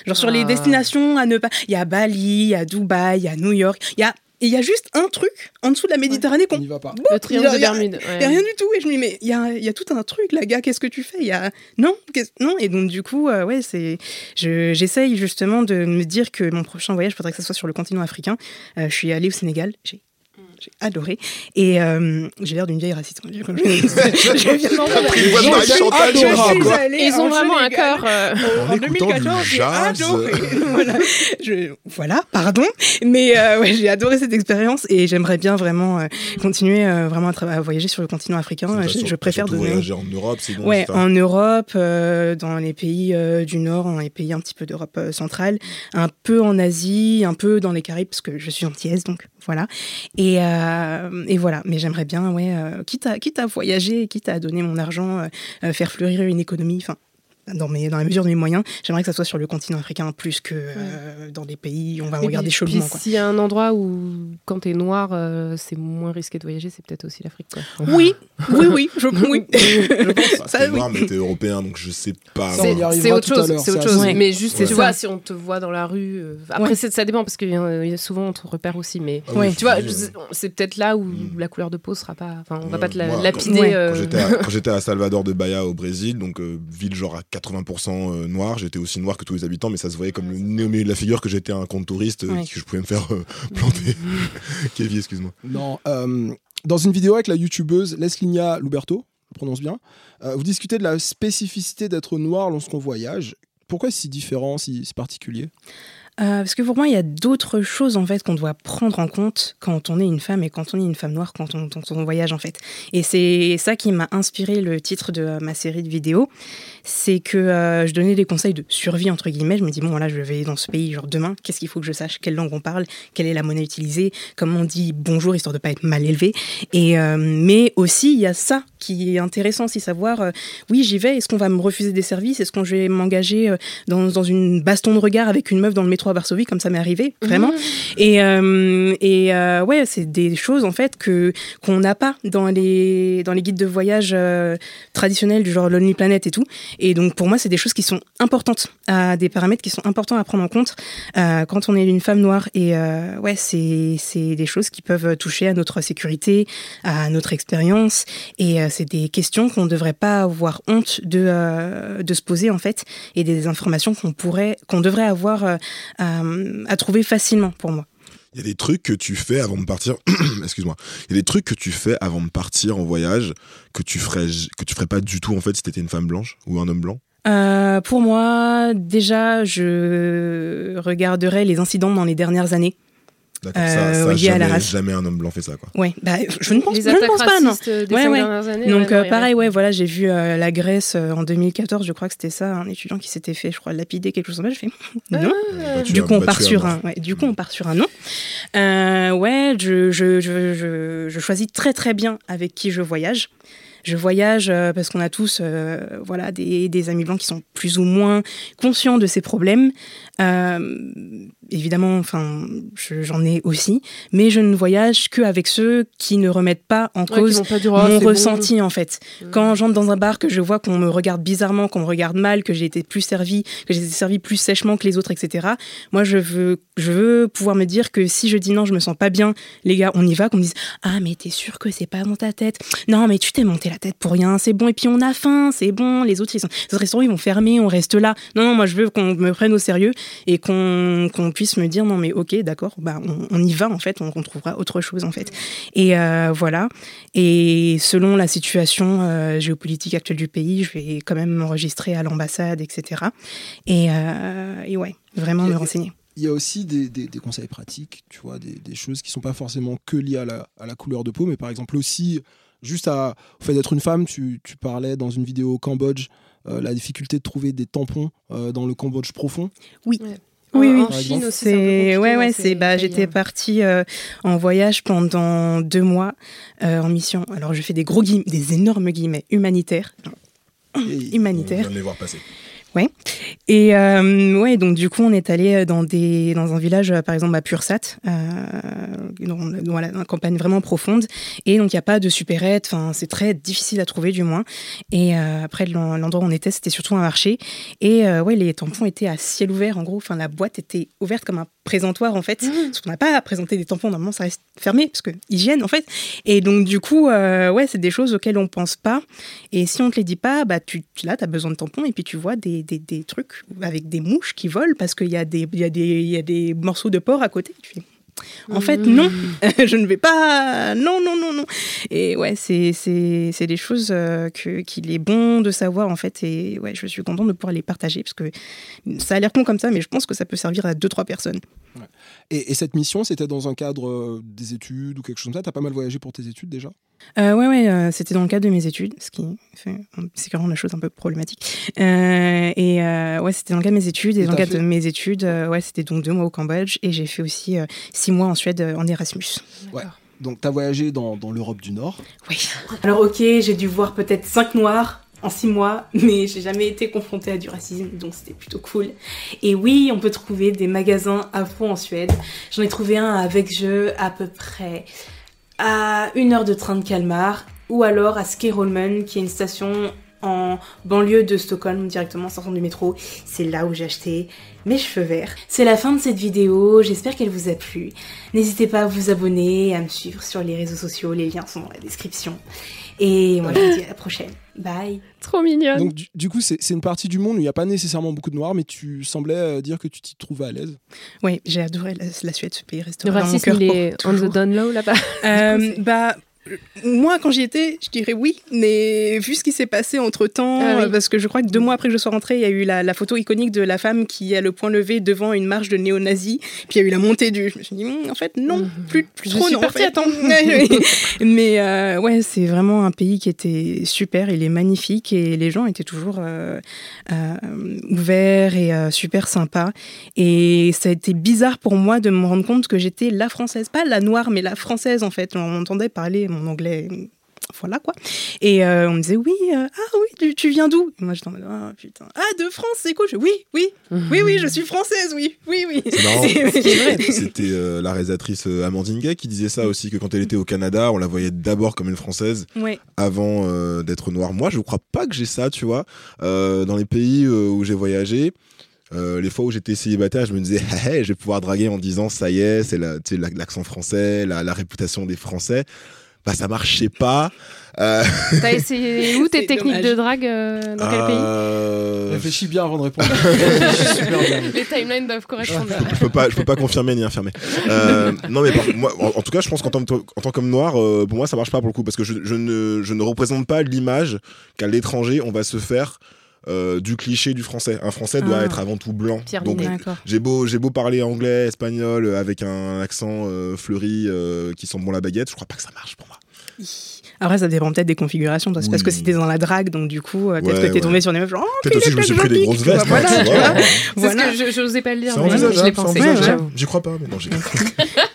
Genre sur les Ah. destinations à ne pas. Il y a Bali, il y a Dubaï, il y a New York, il y a Et il y a juste un truc en dessous de la Méditerranée qu'on. On n'y va pas. Boum, Le triangle il y a- de Bermude. Il y a rien du tout. Et je me dis, mais il y a, il y a tout un truc, là, gars, qu'est-ce que tu fais? Il y a... Non, non. Et donc, du coup, euh, ouais, c'est. je- J'essaye justement de me dire que mon prochain voyage, faudrait que ça soit sur le continent africain. Euh, je suis allée au Sénégal. J'ai. J'ai adoré. Et euh, j'ai l'air d'une vieille raciste. Je, je, <laughs> je viens d'entendre. Une voix de Je Marie suis- Chantal, je je crois, suis quoi. allée Ils ont en vraiment un cœur. euh, en, En écoutant du 2014, j'ai adoré. <laughs> voilà. Je- voilà, pardon. Mais euh, ouais, j'ai adoré cette expérience et j'aimerais bien vraiment euh, continuer euh, vraiment à, voyager sur le continent africain. Je, sur- je préfère donner. voyager en Europe, c'est bon. Ouais, en Europe, euh, dans les pays euh, du Nord, dans les pays un petit peu d'Europe euh, centrale, un peu en Asie, un peu dans les Caraïbes, parce que je suis antillaise, donc voilà. Et, euh, et voilà, mais j'aimerais bien, ouais, euh, quitte, à, quitte à voyager, quitte à donner mon argent, euh, faire fleurir une économie, enfin, dans, mes, dans la mesure de mes moyens, j'aimerais que ça soit sur le continent africain plus que euh, dans des pays où on va Et regarder puis- chaudement. S'il y a un endroit où, quand t'es noir, euh, c'est moins risqué de voyager, c'est peut-être aussi l'Afrique. quoi. <laughs> Oui, oui, oui, je, <laughs> oui. Bah, <laughs> Ça, t'es oui. noir, mais t'es européen, donc je sais pas. Ça, C'est autre chose, c'est autre ça, chose. Mais juste, Ouais. tu vois, si on te voit dans la rue. euh, Après, Ouais. c'est- ça dépend parce qu'il y, a- il y a souvent on te repère aussi. Mais Ah oui, tu vois, c'est- peut-être là où Mm. la couleur de peau sera pas. Enfin, on va Ouais, pas te la- lapider. Quand j'étais à, Salvador de Bahia au Brésil, donc ville genre à 80% euh, noir, j'étais aussi noir que tous les habitants, mais ça se voyait comme le nez au milieu de la figure que j'étais un compte touriste, euh, Ouais. que je pouvais me faire euh, <laughs> planter. <laughs> Kevin, excuse-moi. Non. euh, dans une vidéo avec la youtubeuse Leslinia Luberto, je prononce bien, euh, vous discutez de la spécificité d'être noir lorsqu'on voyage. Pourquoi c'est si différent, si, si particulier? Euh, parce que pour moi, il y a d'autres choses en fait qu'on doit prendre en compte quand on est une femme et quand on est une femme noire, quand on, quand on voyage en fait. Et c'est ça qui m'a inspiré le titre de ma série de vidéos. C'est que euh, je donnais des conseils de survie entre guillemets. Je me dis bon voilà, je vais dans ce pays genre demain. Qu'est-ce qu'il faut que je sache? Quelle langue on parle? Quelle est la monnaie utilisée? Comment on dit bonjour histoire de pas être mal élevé Et euh, mais aussi il y a ça qui est intéressant, si savoir. euh, oui, j'y vais. Est-ce qu'on va me refuser des services? Est-ce que je vais m'engager dans, dans une baston de regard avec une meuf dans le métro à Varsovie, comme ça m'est arrivé, vraiment? Et, euh, et euh, ouais, c'est des choses en fait que qu'on n'a pas dans les dans les guides de voyage traditionnels du genre Lonely Planet et tout. Et donc pour moi, c'est des choses qui sont importantes, à des paramètres qui sont importants à prendre en compte euh, quand on est une femme noire. Et euh, ouais, c'est c'est des choses qui peuvent toucher à notre sécurité, à notre expérience. Et euh, c'est des questions qu'on ne devrait pas avoir honte de euh, de se poser en fait, et des informations qu'on pourrait qu'on devrait avoir euh, à trouver facilement pour moi. Il y a des trucs que tu fais avant de partir. <clears throat> Des trucs que tu fais avant de partir en voyage que tu ferais que tu ferais pas du tout en fait si t'étais une femme blanche ou un homme blanc? Euh, pour moi, déjà, je regarderai les incidents dans les dernières années. D'accord. Euh, ça, ça, liés à la jamais, race. jamais un homme blanc fait ça quoi. Ouais, bah, je ne pense, Les je ne pense pas, non. des Ouais, ouais. années. Donc ouais, euh, non, pareil, ouais, voilà, j'ai vu euh, la Grèce euh, en 2014, je crois que c'était ça, un étudiant qui s'était fait, je crois, lapider quelque chose comme ça. Je fais <laughs> non. Ah, Du coup, on part à sur un. Ouais, du coup, on part sur un non. Euh, ouais, je, je, je, je, je choisis très très bien avec qui je voyage. Je voyage euh, parce qu'on a tous, euh, voilà, des, des amis blancs qui sont plus ou moins conscients de ces problèmes. Euh, évidemment, enfin, je- j'en ai aussi, mais je ne voyage que avec ceux qui ne remettent pas en Ouais, cause vont pas dire, mon bon. ressenti en fait. Quand j'entre dans un bar, que je vois qu'on me regarde bizarrement, qu'on me regarde mal, que j'ai été plus servi, que j'ai été servi plus sèchement que les autres, etc. Moi, je veux, je veux pouvoir me dire que si je dis non, je me sens pas bien, les gars, on y va, qu'on me dise ah mais t'es sûr que c'est pas dans ta tête? Non mais tu t'es monté la tête pour rien, c'est bon. Et puis on a faim, c'est bon. Les autres, ils sont, les autres restaurants, ils vont fermer, on reste là. Non non, moi je veux qu'on me prenne au sérieux et qu'on qu'on puisse me dire non mais ok d'accord, bah on, on y va en fait, on, on trouvera autre chose en fait. Et euh, voilà. Et selon la situation euh, géopolitique actuelle du pays, je vais quand même m'enregistrer à l'ambassade, etc. Et, euh, et ouais, vraiment Et- me renseigner. Il y a aussi des, des- des conseils pratiques, tu vois, des, des choses qui sont pas forcément que liées à la, à la couleur de peau, mais par exemple aussi, juste à, au fait d'être une femme, tu, tu parlais dans une vidéo au Cambodge, euh, la difficulté de trouver des tampons euh, dans le Cambodge profond. Oui. Oui, En- oui. en Chine aussi, c'est ouais c'est bah j'étais partie euh, en voyage pendant deux mois euh, en mission. Alors je fais des gros guillemets, des énormes guillemets humanitaires, On humanitaires. vient de les voir passer. Et euh, ouais, donc du coup, on est allé dans des dans un village, euh, par exemple à Pursat, euh, dans, une campagne vraiment profonde. Et donc il n'y a pas de supérette. C'est très difficile à trouver du moins. Et euh, après l'en- l'endroit où on était, c'était surtout un marché. Et ouais, les tampons étaient à ciel ouvert. En gros, enfin la boîte était ouverte comme un présentoir en fait. Parce qu'on n'a pas à présenter des tampons, normalement ça reste fermé, parce que hygiène en fait. Et donc du coup, euh, ouais, c'est des choses auxquelles on pense pas. Et si on te les dit pas, bah tu, là, tu as besoin de tampons et puis tu vois des, des, des trucs avec des mouches qui volent parce qu'il y, a des- y, a y a des morceaux de porc à côté. Tu fais, en fait, non, <laughs> je ne vais pas. Non, non, non, non. Et ouais, c'est c'est c'est des choses euh, que qu'il est bon de savoir en fait. Et ouais, je suis contente de pouvoir les partager parce que ça a l'air con comme ça, mais je pense que ça peut servir à deux trois personnes. Et, et cette mission, c'était dans un cadre euh, des études ou quelque chose comme ça? T'as pas mal voyagé pour tes études déjà? Euh, ouais, ouais, euh, c'était dans le cadre de mes études, ce qui fait c'est quand même la chose un peu problématique. Euh, et euh, ouais, c'était dans le cadre de mes études. Et, Et dans le cadre de mes études, euh, ouais, c'était donc deux mois au Cambodge. Et j'ai fait aussi euh, six mois en Suède euh, en Erasmus. Ouais. Donc t'as voyagé dans, dans l'Europe du Nord? Oui. Alors ok, j'ai dû voir peut-être cinq noirs en six mois, mais j'ai jamais été confrontée à du racisme, donc c'était plutôt cool. Et oui, on peut trouver des magasins afro en Suède. J'en ai trouvé un avec jeu à peu près à une heure de train de Kalmar, ou alors à Skerolmen, qui est une station en banlieue de Stockholm, directement en sortant du métro. C'est là où j'ai acheté mes cheveux verts. C'est la fin de cette vidéo, j'espère qu'elle vous a plu. N'hésitez pas à vous abonner, à me suivre sur les réseaux sociaux, les liens sont dans la description. Et moi je vous dis à la prochaine. Bye Trop mignonne. Donc du, du coup, c'est une partie du monde où il n'y a pas nécessairement beaucoup de noirs, mais tu semblais euh, dire que tu t'y trouvais à l'aise. Oui, j'ai adoré la, la Suède, ce pays Le dans mon racisme, cœur il est on the down low là-bas? Euh, bah, moi, quand j'y étais, je dirais oui, mais vu ce qui s'est passé entre temps, Ah oui. parce que je crois que deux mois après que je sois rentrée, il y a eu la, la photo iconique de la femme qui a le poing levé devant une marche de néo-nazis, puis il y a eu la montée du. Je me suis dit, Hum, en fait, non, plus, plus Je trop, suis non. en partie fait. à temps. <laughs> Ouais, ouais. mais euh, ouais, c'est vraiment un pays qui était super, il est magnifique et les gens étaient toujours euh, euh, ouverts et euh, super sympas. Et ça a été bizarre pour moi de me rendre compte que j'étais la française, pas la noire, mais la française en fait. On entendait parler mon anglais. Voilà quoi. Et euh, on me disait oui, euh, ah oui, tu, tu viens d'où? Moi j'étais en mode ah putain, ah de France, c'est cool. Je, oui, oui, <laughs> oui, oui, je suis française, oui, oui, oui. C'est marrant. <laughs> C'est- C'était euh, la réalisatrice euh, Amandine Gay qui disait ça aussi, que quand elle était au Canada, on la voyait d'abord comme une Française Ouais. avant euh, d'être noire. Moi, je crois pas que j'ai ça, tu vois. Euh, dans les pays euh, où j'ai voyagé, euh, les fois où j'étais célibataire, je me disais, <laughs> Hé, hé, je vais pouvoir draguer en disant, ça y est, c'est la- l'accent français, la, la réputation des Français. Bah, ça marchait pas. Euh, <laughs> T'as essayé où tes techniques dommage. de drague euh, dans quel pays euh, Réfléchis bien avant de répondre. Réfléchis <laughs> super bien. Les timelines doivent correspondre. je peux pas, je peux pas confirmer ni infirmer. Euh, non, mais par- moi, en, en tout cas, je pense qu'en tant, que- en tant qu'homme noir, euh, pour moi, ça marche pas pour le coup, parce que je, je ne, je ne représente pas l'image qu'à l'étranger, on va se faire euh, du cliché du français. Un français doit Ah. être avant tout blanc. Pierre Donc, j'ai beau, j'ai beau parler anglais, espagnol, euh, avec un accent euh, fleuri euh, qui sent bon la baguette, je crois pas que ça marche pour moi. Après, ça dépend peut-être des configurations, parce parce que Oui. c'était dans la drague, donc du coup, peut-être Ouais, que t'es tombé ouais. sur des meufs genre, oh, Peut-être aussi, je me suis pris des grosses vestes. Voilà, hein. <laughs> C'est Voilà. ce que je n'osais pas le dire, mais je l'ai c'est pensé. J'y crois pas, mais non, j'y <laughs>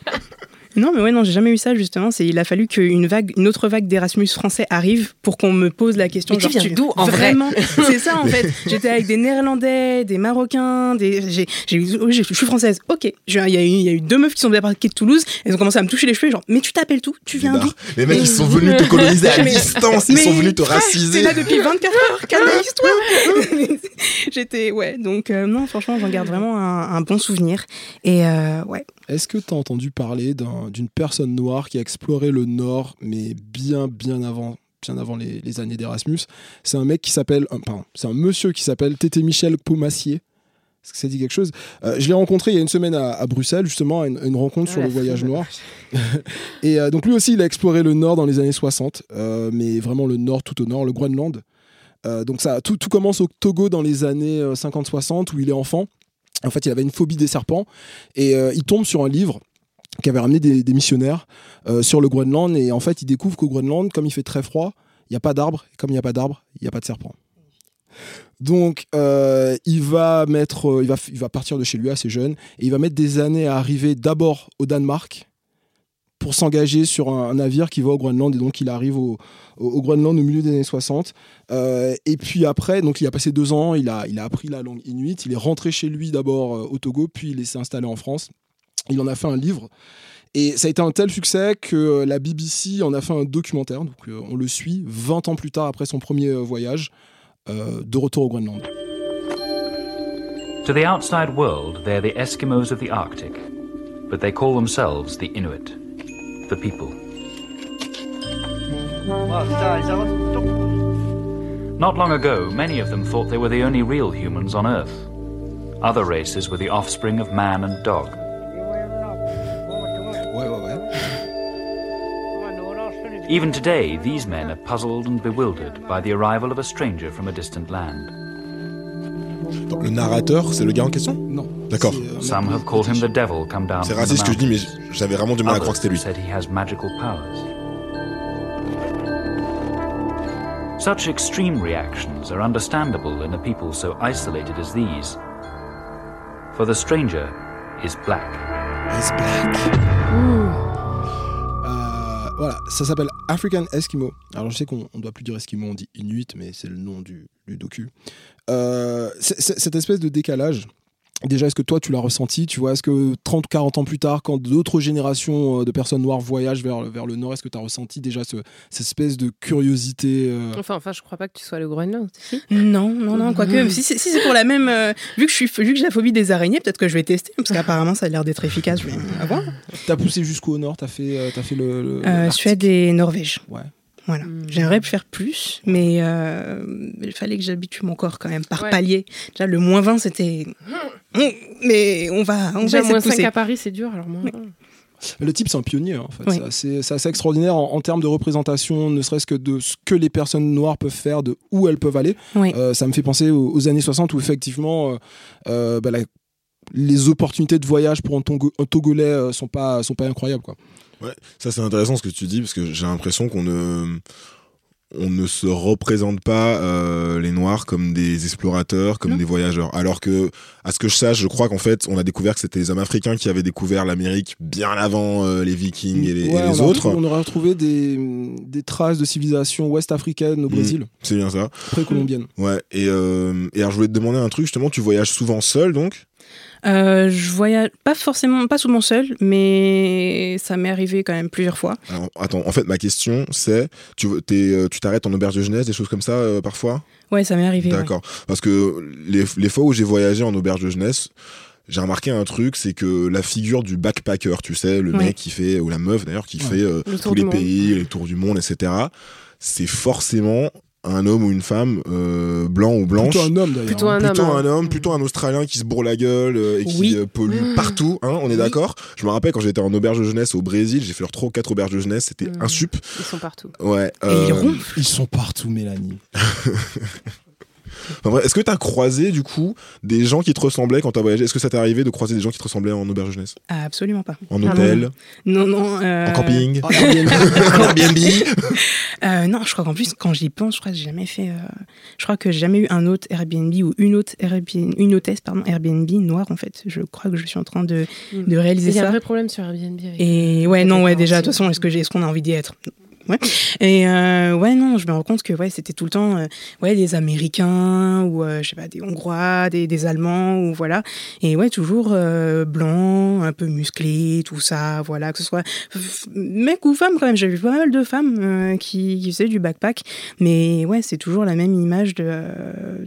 Non, mais ouais, non, j'ai jamais eu ça justement. C'est il a fallu qu'une vague, une autre vague d'Erasmus français arrive pour qu'on me pose la question. Mais tu genre, viens d'où, en vrai Vraiment, <laughs> c'est ça en fait. J'étais avec des Néerlandais, des Marocains, des. J'ai, j'ai eu- oui, je suis française. Ok. Il y a eu, y a eu deux meufs qui sont débarquées de Toulouse. Elles ont commencé à me toucher les cheveux, genre. Mais tu t'appelles tout Tu viens d'où? Les mecs, ils sont venus te coloniser à <laughs> distance, ils sont venus te raciser. T'es là depuis 24 heures, <laughs> calme-toi J'étais, ouais, donc euh, non, franchement, j'en garde vraiment un, un bon souvenir. Et euh, ouais. Est-ce que tu as entendu parler d'un- d'une personne noire qui a exploré le Nord, mais bien, bien avant, bien avant les, les années d'Erasmus? C'est un mec qui s'appelle, euh, pardon, c'est un monsieur qui s'appelle Tété Michel Paumassier. Est-ce que ça dit quelque chose? Euh, Je l'ai rencontré il y a une semaine à, à Bruxelles, justement, à une, une rencontre Ah, sur le voyage noir. <laughs> <laughs> Et euh, donc lui aussi, il a exploré le Nord dans les années 60, euh, mais vraiment le Nord tout au Nord, le Groenland. Donc ça, tout, tout commence au Togo dans les années euh, 50-60 où il est enfant. En fait, il avait une phobie des serpents et euh, il tombe sur un livre qui avait ramené des, missionnaires euh, sur le Groenland et en fait, il découvre qu'au Groenland, comme il fait très froid, il n'y a pas d'arbres et comme il n'y a pas d'arbres, il n'y a pas de serpents. Donc, euh, il va mettre, il va, il va partir de chez lui assez jeune et il va mettre des années à arriver d'abord au Danemark pour s'engager sur un, navire qui va au Groenland et donc il arrive au, Groenland au milieu des années 60 Euh, et puis après donc il a passé deux ans il a, appris la langue inuit il est rentré chez lui d'abord euh, au Togo puis il s'est installé en France. Il en a fait un livre. Et ça a été un tel succès que la BBC en a fait un documentaire donc euh, on le suit 20 ans plus tard après son premier voyage de retour au Groenland. To the outside world, they're the Eskimos of the Arctic, but they call themselves the Inuit, the people. Not long ago, many of them thought they were the only real humans on Earth. Other races were the offspring of man and dog. Even today, these men are puzzled and bewildered by the arrival of a stranger from a distant land. Le narrateur, c'est le gars en question Non. D'accord. Some have called him the devil come down C'est raciste ce que je dis, mais j'avais vraiment du mal à croire que c'était lui. Others said he has magical powers. Such extreme reactions are understandable in a people so isolated as these. For the stranger is black. Is black? Euh, voilà, ça s'appelle African Eskimo. Alors je sais qu'on on doit plus dire Eskimo, on dit Inuit, mais c'est le nom du, du docu. Euh, cette espèce de décalage, déjà est-ce que toi tu l'as ressenti Tu vois, est-ce que 30 40 ans plus tard, quand d'autres générations euh, de personnes noires voyagent vers, vers le nord, est-ce que tu as ressenti déjà ce- cette espèce de curiosité euh, Enfin, enfin, je crois pas que tu sois le Groenland. si? Non, non, non, quoique, si, c'est- si c'est pour la même. euh, vu, que je suis, vu que j'ai la phobie des araignées, peut-être que je vais tester, parce qu'apparemment ça a l'air d'être efficace. Je vais avoir. T'as poussé jusqu'au nord, t'as fait, euh, t'as fait le. Euh. Suède et Norvège. Ouais. Voilà. J'aimerais faire plus, mais euh, il fallait que j'habitue mon corps quand même par Ouais. palier. Déjà, le moins 20, c'était. Mais on va. On Déjà, va moins de 5 pousser. à Paris, c'est dur, alors moins. Le type, c'est un pionnier, en fait. Oui. C'est assez- extraordinaire en, en termes de représentation, ne serait-ce que de ce que les personnes noires peuvent faire, de où elles peuvent aller. Oui. Euh, ça me fait penser aux, aux années 60 où, effectivement, euh, bah, la- les opportunités de voyage pour un, Tongo- un Togolais euh, sont pas, sont pas incroyables. Quoi. Ouais, ça c'est intéressant ce que tu dis parce que j'ai l'impression qu'on ne on ne se représente pas euh, les noirs comme des explorateurs, comme Non. des voyageurs. Alors que, à ce que je sache, je crois qu'en fait, on a découvert que c'était les hommes africains qui avaient découvert l'Amérique bien avant euh, les Vikings et les, et Ouais, les on, a autres. retrouvé- on aurait retrouvé des, des traces de civilisation ouest-africaine au Mm. Brésil, C'est bien ça. précolombienne. Ouais. Et, euh, et alors, je voulais te demander un truc. Justement, tu voyages souvent seul, donc? Euh, je voyage pas forcément, pas souvent seul, mais ça m'est arrivé quand même plusieurs fois. Alors, attends. En fait, ma question, c'est, tu euh, t'arrêtes en auberge de jeunesse, des choses comme ça, euh, parfois? Ouais, ça m'est arrivé. ouais. D'accord. Parce que les, les fois où j'ai voyagé en auberge de jeunesse, j'ai remarqué un truc, c'est que la figure du backpacker, tu sais, le Ouais. mec qui fait, ou la meuf d'ailleurs, qui Ouais. fait euh, Le tous les pays, les tours du monde, etc., c'est forcément un homme ou une femme euh, blanc ou blanche. Plutôt un homme d'ailleurs. Plutôt un Plutôt homme, hein. un homme, plutôt un Australien qui se bourre la gueule euh, et qui Oui. euh, pollue partout, hein, on est d'accord Je me rappelle quand j'étais en auberge de jeunesse au Brésil, j'ai fait leur 3 ou 4 auberges de jeunesse, c'était Mm. un sup. Ils sont partout. Ouais. Et ils. Ils sont partout, Mélanie. <laughs> Enfin, Est-ce que t'as croisé du coup des gens qui te ressemblaient quand t'as voyagé? Est-ce que ça t'est arrivé de croiser des gens qui te ressemblaient en auberge de jeunesse? Ah, absolument pas. En Ah hôtel? Non, non. euh, En camping? Airbnb. <laughs> En Airbnb <laughs> euh, non, je crois qu'en plus, quand j'y pense, je crois que j'ai jamais fait. euh, je crois que j'ai jamais eu un autre Airbnb ou une autre Airbnb, une hôtesse, pardon, Airbnb noire en fait. Je crois que je suis en train de, Mm. de réaliser Il y a un ça. vrai problème sur Airbnb. Avec Et ouais, non, ouais, déjà, de toute façon, est-ce que j'ai, est-ce qu'on a envie d'y être? Ouais. Et euh, ouais, non, je me rends compte que ouais, c'était tout le temps euh, ouais, des Américains ou euh, je sais pas, des Hongrois, des, des Allemands ou voilà. Et ouais, toujours blanc, un peu musclé, tout ça, voilà, que ce soit mec ou femme quand même. J'ai vu pas mal de femmes qui, qui faisaient du backpack, mais ouais, c'est toujours la même image de,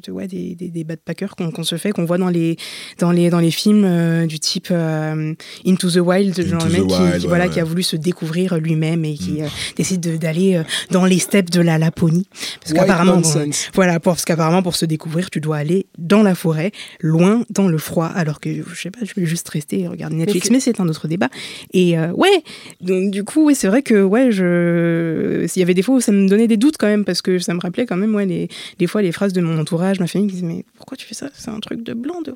de ouais, des, des, des backpackers qu'on qu'on se fait, qu'on voit dans les dans les dans les films du type Into the Wild, genre le mec qui, voilà ouais. qui a voulu se découvrir lui-même et qui euh, décide de- d'aller euh, dans les steppes de la Laponie. Parce qu'apparemment voilà pour, parce qu'apparemment pour se découvrir tu dois aller dans la forêt loin dans le froid. Alors que je sais pas je vais juste rester et regarder Netflix mais c'est un autre débat. Et euh, ouais. Donc du coup ouais, c'est vrai que ouais je s'il y avait des fois où ça me donnait des doutes quand même parce que ça me rappelait quand même ouais les des fois les phrases de mon entourage ma famille qui disaient mais pourquoi tu fais ça? C'est un truc de blanc de...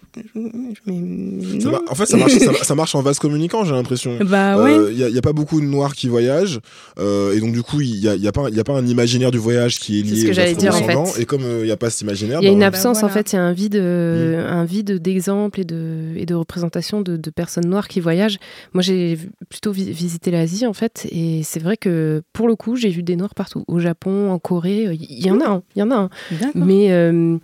mais Ça non. va- En fait, ça marche, ça, ça marche en vase communicant, j'ai l'impression. bah ouais. Il n'y a, pas beaucoup de noirs qui voyagent, euh, et donc du coup, il n'y a, y a, pas un- y a pas un imaginaire du voyage qui est C'est ce lié que aux j'allais dire, en fait. et comme il n'y a pas cet imaginaire, Il y a une bah, absence, en voilà. fait, il y a un vide, euh, un vide d'exemples et de, et de représentations de, de personnes noires qui voyagent. Moi, j'ai plutôt vi- visité l'Asie, en fait, et c'est vrai que pour le coup, j'ai vu des noirs partout. Au Japon, en Corée, euh, il y en a, un, il y en a. un. d'accord Mais euh,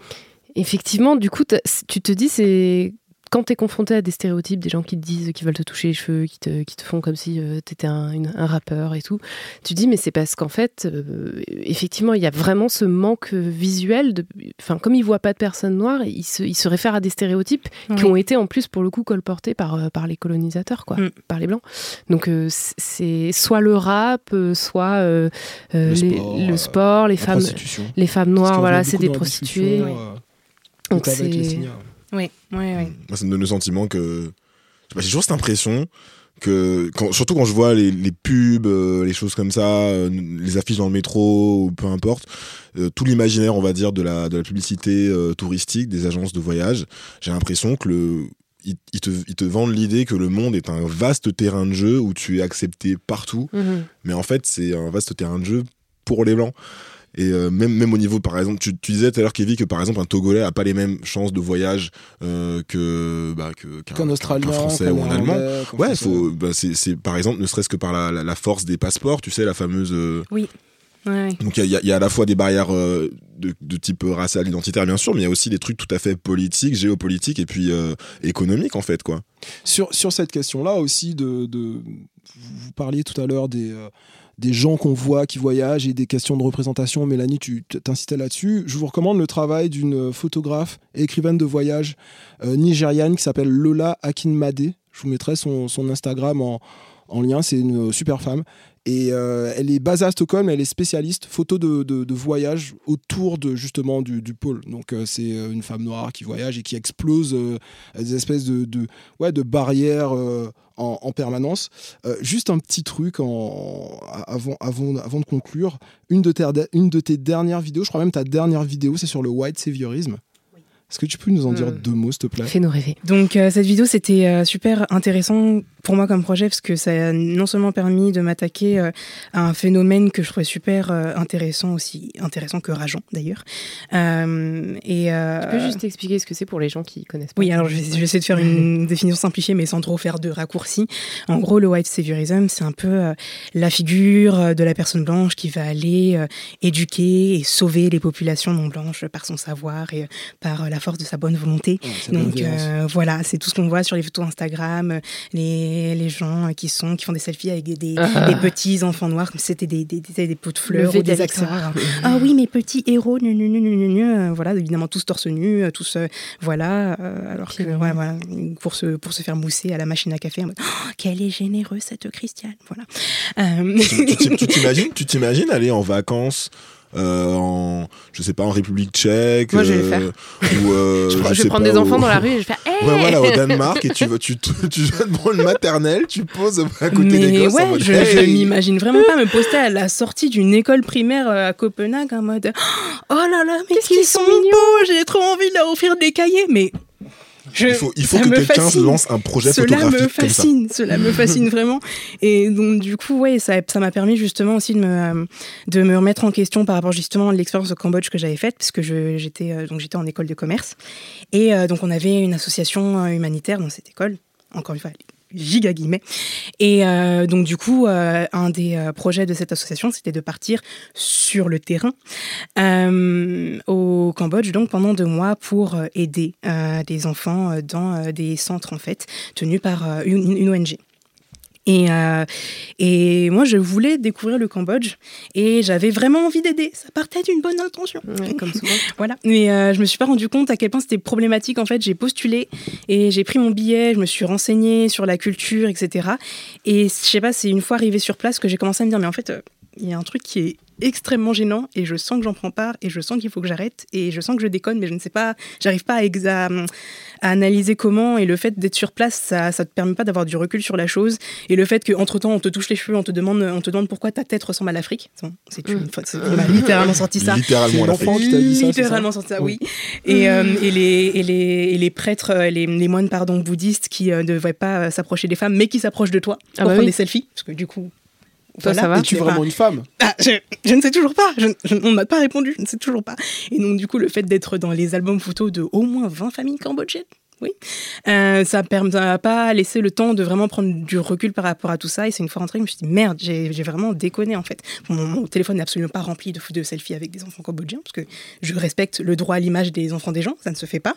effectivement, du coup, tu te dis, c'est quand tu es confronté à des stéréotypes, des gens qui te disent qu'ils veulent te toucher les cheveux, qui te, qui te font comme si tu étais un, une- un rappeur et tout, tu te dis, mais c'est parce qu'en fait, euh, effectivement, il y a vraiment ce manque visuel. De, enfin, comme ils voient pas de personnes noires, ils se, ils se réfèrent à des stéréotypes qui ont été en plus, pour le coup, colportés par, euh, par les colonisateurs, quoi, Mm. par les blancs. Donc, euh, c'est soit le rap, euh, soit euh, euh, Le les- sport, le euh, sport, les la femmes, les femmes noires, voilà, c'est des prostituées. euh, Donc c'est-. Oui, oui, oui. Moi, ça me donne le sentiment que. J'ai toujours cette impression que, quand- surtout quand je vois les, les pubs, euh, les choses comme ça, euh, les affiches dans le métro, ou peu importe, euh, tout l'imaginaire, on va dire, de la, de la publicité touristique, des agences de voyage, j'ai l'impression que le. Ils, te, ils te vendent l'idée que le monde est un vaste terrain de jeu où tu es accepté partout, Mhm. mais en fait, c'est un vaste terrain de jeu pour les blancs. Et euh, même, même au niveau, par exemple, tu, tu disais tout à l'heure, Kevin, que par exemple, un Togolais a pas les mêmes chances de voyage euh, que, bah, que, qu'un, Qu'un Australien, qu'un Français qu'un ou un Allemand. Ouais, faut, bah, c'est, c'est, par exemple, ne serait-ce que par la, la, la force des passeports, tu sais, la fameuse. euh, Oui. Ouais. donc il y a, il y a à la fois des barrières euh, de, de type racial, identitaire, bien sûr, mais il y a aussi des trucs tout à fait politiques, géopolitiques et puis euh, économiques, en fait, quoi. Sur, sur cette question-là aussi, de, de- vous parliez tout à l'heure des, euh, des gens qu'on voit qui voyagent et des questions de représentation. Mélanie, tu t'incitais là-dessus. Je vous recommande le travail d'une photographe et écrivaine de voyage euh, nigériane qui s'appelle Lola Akinmade. Je vous mettrai son, Instagram en, en lien. C'est une super femme. Et euh, elle est basée à Stockholm, elle est spécialiste photo de, de, voyage autour de justement du, du pôle. Donc euh, c'est euh, une femme noire qui voyage et qui explose des espèces de, de, ouais, de barrières en, en permanence. Juste un petit truc avant, avant, avant de conclure. Une de, tes, une de tes dernières vidéos, je crois même ta dernière vidéo, c'est sur le white saviorisme. Est-ce que tu peux nous en dire Hmm. deux mots, s'il te plaît? Fais-nous rêver. Donc euh, cette vidéo c'était euh, super intéressant pour moi comme projet parce que ça a non seulement permis de m'attaquer euh, à un phénomène que je trouvais super euh, intéressant aussi intéressant que rageant d'ailleurs Euh, et euh, Tu peux juste expliquer ce que c'est pour les gens qui connaissent pas oui, alors je vais, je vais essayer de faire une <laughs> définition simplifiée, mais sans trop faire de raccourcis. En gros, le white saviorism, c'est un peu euh, la figure de la personne blanche qui va aller euh, éduquer et sauver les populations non blanches par son savoir et euh, par la force de sa bonne volonté. Donc euh, voilà, c'est tout ce qu'on voit sur les photos Instagram, les, les gens qui sont qui font des selfies avec des, des, Ah. des petits enfants noirs comme si c'était des, des, des, des pots de fleurs ou des accessoires. <laughs> Ah oui, mes petits héros, nu, nu, nu, nu, nu, nu, euh, voilà, évidemment tous torse nu, euh, tous, euh, voilà, euh, alors que, voilà, pour se, pour se faire mousser à la machine à café, en mode, Oh, quelle est généreuse cette Christiane, voilà. Euh, tu <laughs> t'imagines, tu t'imagines aller en vacances euh, en, je sais pas, en République tchèque Moi, je vais le euh, ou euh, <laughs> Je, je vais prendre pas, des enfants au- dans la rue et je vais faire <laughs> Hey Ouais, voilà, au Danemark, et tu vas, tu, tu vas devant le maternelle, tu poses à côté des mais gosses en ouais, mode, je, hey je m'imagine vraiment pas me poster à la sortie d'une école primaire à Copenhague en mode <gasps> Oh là là, mais Qu'est-ce qu'ils sont sont mignons. j'ai trop envie de leur offrir des cahiers, mais je- il faut, il faut ça que quelqu'un se fascine. lance un projet cela photographique me comme ça. fascine, cela me <laughs> fascine vraiment. Et donc du coup, ouais, ça, ça m'a permis justement aussi de me, de me remettre en question par rapport justement à l'expérience au Cambodge que j'avais faite, puisque je- j'étais euh, donc j'étais en école de commerce et euh, donc on avait une association euh, humanitaire dans cette école. Encore une fois, giga guillemets. Et euh, donc du coup, euh, un des euh, projets de cette association, c'était de partir sur le terrain au Cambodge, donc pendant deux mois, pour aider des enfants dans des centres en fait tenus par une ONG. Et, euh, et moi, je voulais découvrir le Cambodge et j'avais vraiment envie d'aider. Ça partait d'une bonne intention. Ouais, comme souvent. <laughs> Voilà. Mais euh, je me suis pas rendu compte à quel point c'était problématique. En fait, j'ai postulé et j'ai pris mon billet, je me suis renseignée sur la culture, etc. Et je sais pas, c'est une fois arrivé sur place que j'ai commencé à me dire, mais en fait, euh, il y a un truc qui est extrêmement gênant et je sens que j'en prends part et je sens qu'il faut que j'arrête et je sens que je déconne mais je ne sais pas j'arrive pas à, exa- à analyser comment et le fait d'être sur place ça ça te permet pas d'avoir du recul sur la chose et le fait qu'entre temps on te touche les cheveux on te demande on te demande pourquoi ta tête ressemble à l'Afrique. C'est une on m'a littéralement sorti ça. Littéralement l'enfant qui t'a dit ça, c'est ça littéralement sorti ça oui. Et, euh, et, les, et, les, et les prêtres euh, les, les moines pardon bouddhistes qui euh, ne devraient pas euh, s'approcher des femmes mais qui s'approchent de toi Ah pour bah prendre oui. des selfies parce que du coup Toi, ça va Es-tu vraiment pas- une femme ah, je, je ne sais toujours pas. Je- je- on ne m'a pas répondu. Je ne sais toujours pas. Et donc, du coup, le fait d'être dans les albums photos de au moins 20 familles cambodgiennes, Oui. Euh, ça ne m'a pas laissé le temps de vraiment prendre du recul par rapport à tout ça. Et c'est une fois rentrée, je me suis dit, merde, j'ai vraiment déconné en fait. Mon, téléphone n'est absolument pas rempli de, de selfies avec des enfants cambodgiens, parce que je respecte le droit à l'image des enfants des gens, ça ne se fait pas.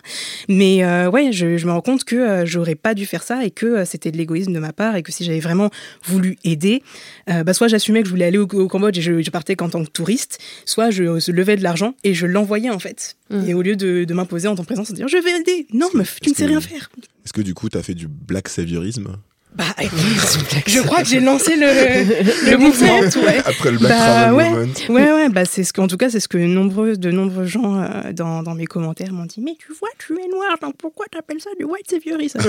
Mais euh, ouais, je, me rends compte que euh, j'aurais pas dû faire ça et que euh, c'était de l'égoïsme de ma part et que si j'avais vraiment voulu aider, euh, bah, soit j'assumais que je voulais aller au, Cambodge et je, je partais qu'en tant que touriste, soit je, je levais de l'argent et je l'envoyais en fait. Mm. Et au lieu de, de m'imposer en ton présence, en disant je vais aider, non meuf, tu ne sais rien faire. Est-ce que du coup, t'as fait du black saviorisme Bah, <laughs> <laughs> je crois que j'ai lancé le, <laughs> le mouvement. Ouais. Après le Black Bah, ouais. Movement Ouais, ouais, bah c'est ce que, en tout cas, c'est ce que nombreux, de nombreux gens euh, dans, dans mes commentaires m'ont dit. Mais tu vois, tu es noir, donc pourquoi t'appelles ça du white saviorisme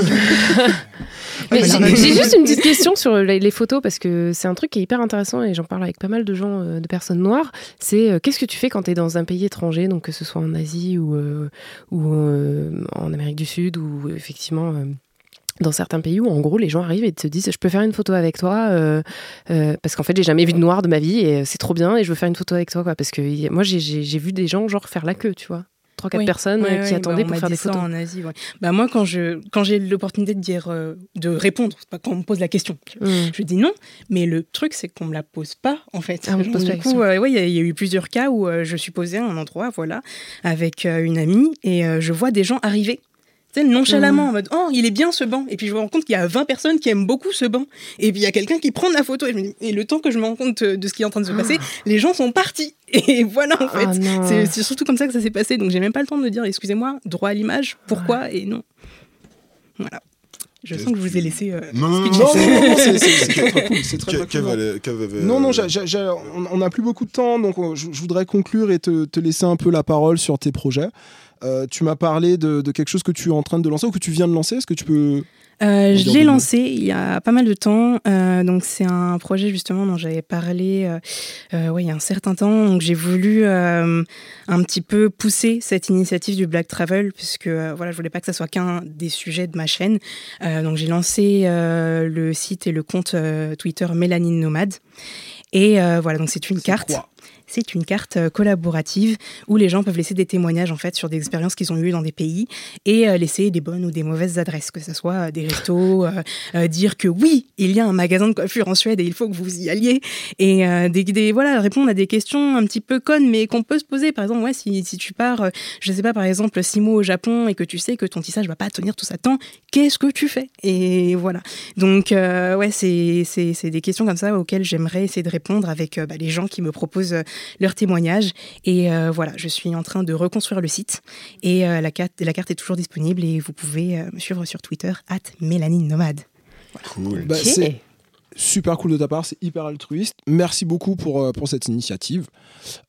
Mais Ouais, j'ai bah, juste une petite question sur les, les photos parce que c'est un truc qui est hyper intéressant et j'en parle avec pas mal de gens, euh, de personnes noires. C'est euh, qu'est-ce que tu fais quand tu es dans un pays étranger, donc que ce soit en Asie ou, euh, ou euh, en Amérique du Sud ou effectivement. Euh, dans certains pays où en gros les gens arrivent et te disent je peux faire une photo avec toi euh, euh, parce qu'en fait j'ai jamais vu de noir de ma vie et c'est trop bien et je veux faire une photo avec toi quoi parce que moi j'ai- vu des gens genre faire la queue tu vois trois quatre Oui. personnes euh, qui attendaient bah, pour faire des photos en Asie. ouais. Bah moi, quand je quand j'ai l'opportunité de dire euh, de répondre, pas quand on me pose la question, Mm. je dis non. Mais le truc, c'est qu'on me la pose pas en fait. Ah, on pose du coup, euh, ouais, il y, y a eu plusieurs cas où euh, je suis posée à un endroit, voilà, avec euh, une amie et euh, je vois des gens arriver. Tu sais, nonchalamment, Mm. en mode Oh, il est bien ce banc. Et puis je me rends compte qu'il y a 20 personnes qui aiment beaucoup ce banc. Et puis il y a quelqu'un qui prend la photo. Et, je me dis- et le temps que je me rends compte de ce qui est en train de se passer, les gens sont partis. <laughs> Et voilà, en fait. Ah, c'est surtout comme ça que ça s'est passé. Donc j'ai même pas le temps de me dire Excusez-moi, droit à l'image, pourquoi Et non. Voilà. Je sens que je vous ai laissé. euh, Non, non, non. Non, non, non, c'est- très cool. C'est très, cool. avait- Non, non, on- on n'a plus beaucoup de temps, donc euh, je, je voudrais conclure et te, te laisser un peu la parole sur tes projets. Euh, tu m'as parlé de, de quelque chose que tu es en train de lancer ou que tu viens de lancer. Est-ce que tu peux Euh, je l'ai lancé il y a pas mal de temps. Euh, donc c'est un projet justement dont j'avais parlé euh, ouais, il y a un certain temps. Donc j'ai voulu un petit peu pousser cette initiative du Black Travel puisque voilà, je voulais pas que ça soit qu'un des sujets de ma chaîne. Donc j'ai lancé le site et le compte Twitter Mélanine Nomade. Et voilà, donc c'est une carte. quoi C'est une carte euh, collaborative où les gens peuvent laisser des témoignages en fait sur des expériences qu'ils ont eues dans des pays et euh, laisser des bonnes ou des mauvaises adresses, que ce soit euh, des restos, dire que oui, il y a un magasin de coiffure en Suède et il faut que vous y alliez, et des, voilà répondre à des questions un petit peu connes mais qu'on peut se poser. Par exemple, ouais, si, tu pars, je sais pas, par exemple six mois au Japon et que tu sais que ton tissage va pas tenir tout ça temps, qu'est-ce que tu fais? Et voilà. Donc ouais, c'est des questions comme ça auxquelles j'aimerais essayer de répondre avec bah, les gens qui me proposent leurs témoignages. Et euh, voilà, je suis en train de reconstruire le site et euh, la, carte, la carte est toujours disponible et vous pouvez euh, me suivre sur Twitter, at Mélanie Nomade. Cool. Bah, C'est super cool de ta part, c'est hyper altruiste. Merci beaucoup pour, euh, pour cette initiative.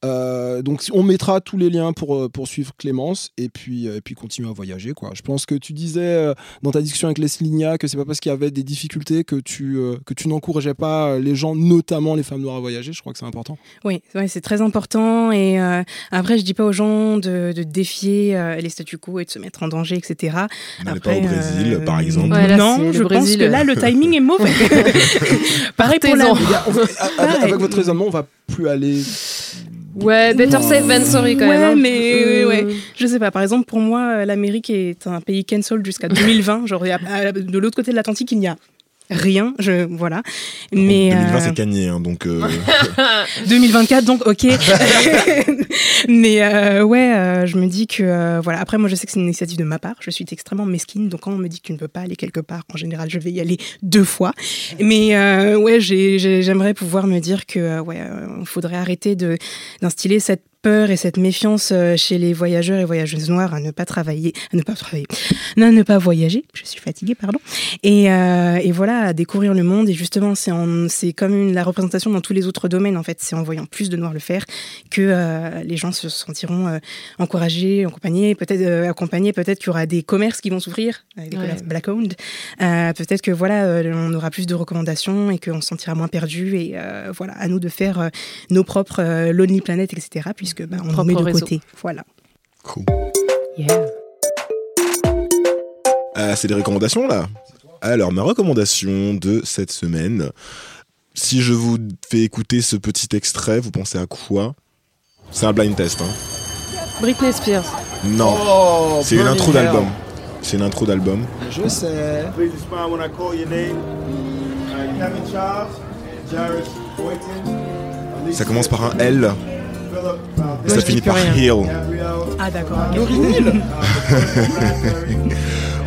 Euh, donc on mettra tous les liens pour, euh, pour suivre Clémence et puis, et puis continuer à voyager. Quoi. Je pense que tu disais euh, dans ta discussion avec Leslie Nia que c'est pas parce qu'il y avait des difficultés que tu, euh, que tu n'encourageais pas les gens, notamment les femmes noires, à voyager. Je crois que c'est important. Oui, ouais, c'est très important. Et euh, après, je dis pas aux gens de, de défier euh, les statu quo et de se mettre en danger, etc. N'allez pas au Brésil, euh, par exemple. Ouais, là, c'est non, je pense que là, le timing est mauvais. <laughs> <laughs> Pareil pour la... <laughs> Avec, votre raisonnement, on va plus aller. ouais better safe than sorry quand ouais, même hein. mais Euh, ouais, je sais pas. Par exemple, pour moi, euh, l'Amérique est un pays cancel jusqu'à <laughs> 2020. Genre, il y a- à- de l'autre côté de l'Atlantique, il n'y a rien. Je voilà. Mais 2020, euh, c'est gagné, hein, donc. euh, <laughs> 2024, donc ok. <laughs> <laughs> Mais euh, ouais, euh, je me dis que euh, voilà. Après, moi, je sais que c'est une initiative de ma part. Je suis extrêmement mesquine, donc quand on me dit que tu ne peux pas aller quelque part, en général, je vais y aller deux fois. Mais euh, ouais, j'ai- j'ai- j'aimerais pouvoir me dire que euh, ouais, euh, il faudrait arrêter de d'instiller cette peur et cette méfiance euh, chez les voyageurs et voyageuses noires à ne pas travailler, à ne pas travailler, <laughs> à ne pas voyager. Je suis fatiguée, pardon. Et, euh, et voilà, à découvrir le monde. Et justement, c'est comme une- la représentation dans tous les autres domaines. En fait, c'est en voyant plus de noirs le faire que euh, les gens se sentiront euh, encouragés, accompagnés. Peut-être accompagnés. Peut-être qu'il y aura des commerces qui vont s'ouvrir, des Ouais. commerces black owned. Peut-être que voilà, on aura plus de recommandations et qu'on se sentira moins perdu. Et voilà, à nous de faire nos propres Lonely Planet, etc. Puisque bah, on met de réseau. côté. Voilà. cool. yeah. Euh, c'est des recommandations là. Alors, ma recommandation de cette semaine. Si je vous fais écouter ce petit extrait, vous pensez à quoi? C'est un blind test, hein Britney Spears Non, Oh, c'est une intro d'album. C'est une intro d'album. Je sais. Ça commence par un L. Ça finit par Hill. Ah d'accord. <laughs>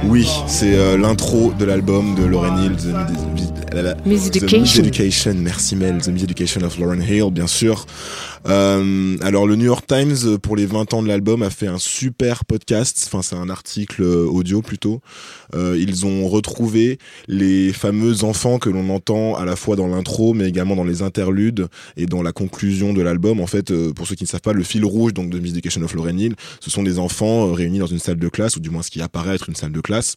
Oui, c'est euh, l'intro de l'album de Lauren Hill, The, The- la- la- Miss The Education. Education. Merci Mel, The Miss Education of Lauren Hill, bien sûr. Euh, alors le New York Times, euh, pour les 20 ans de l'album, a fait un super podcast, enfin c'est un article audio plutôt. Euh, ils ont retrouvé les fameux enfants que l'on entend à la fois dans l'intro, mais également dans les interludes et dans la conclusion de l'album. En fait, euh, pour ceux qui ne savent pas, le fil rouge donc de Miss Education of Lauren Hill, ce sont des enfants euh, réunis dans une salle de classe, ou du moins ce qui apparaît être une salle de classe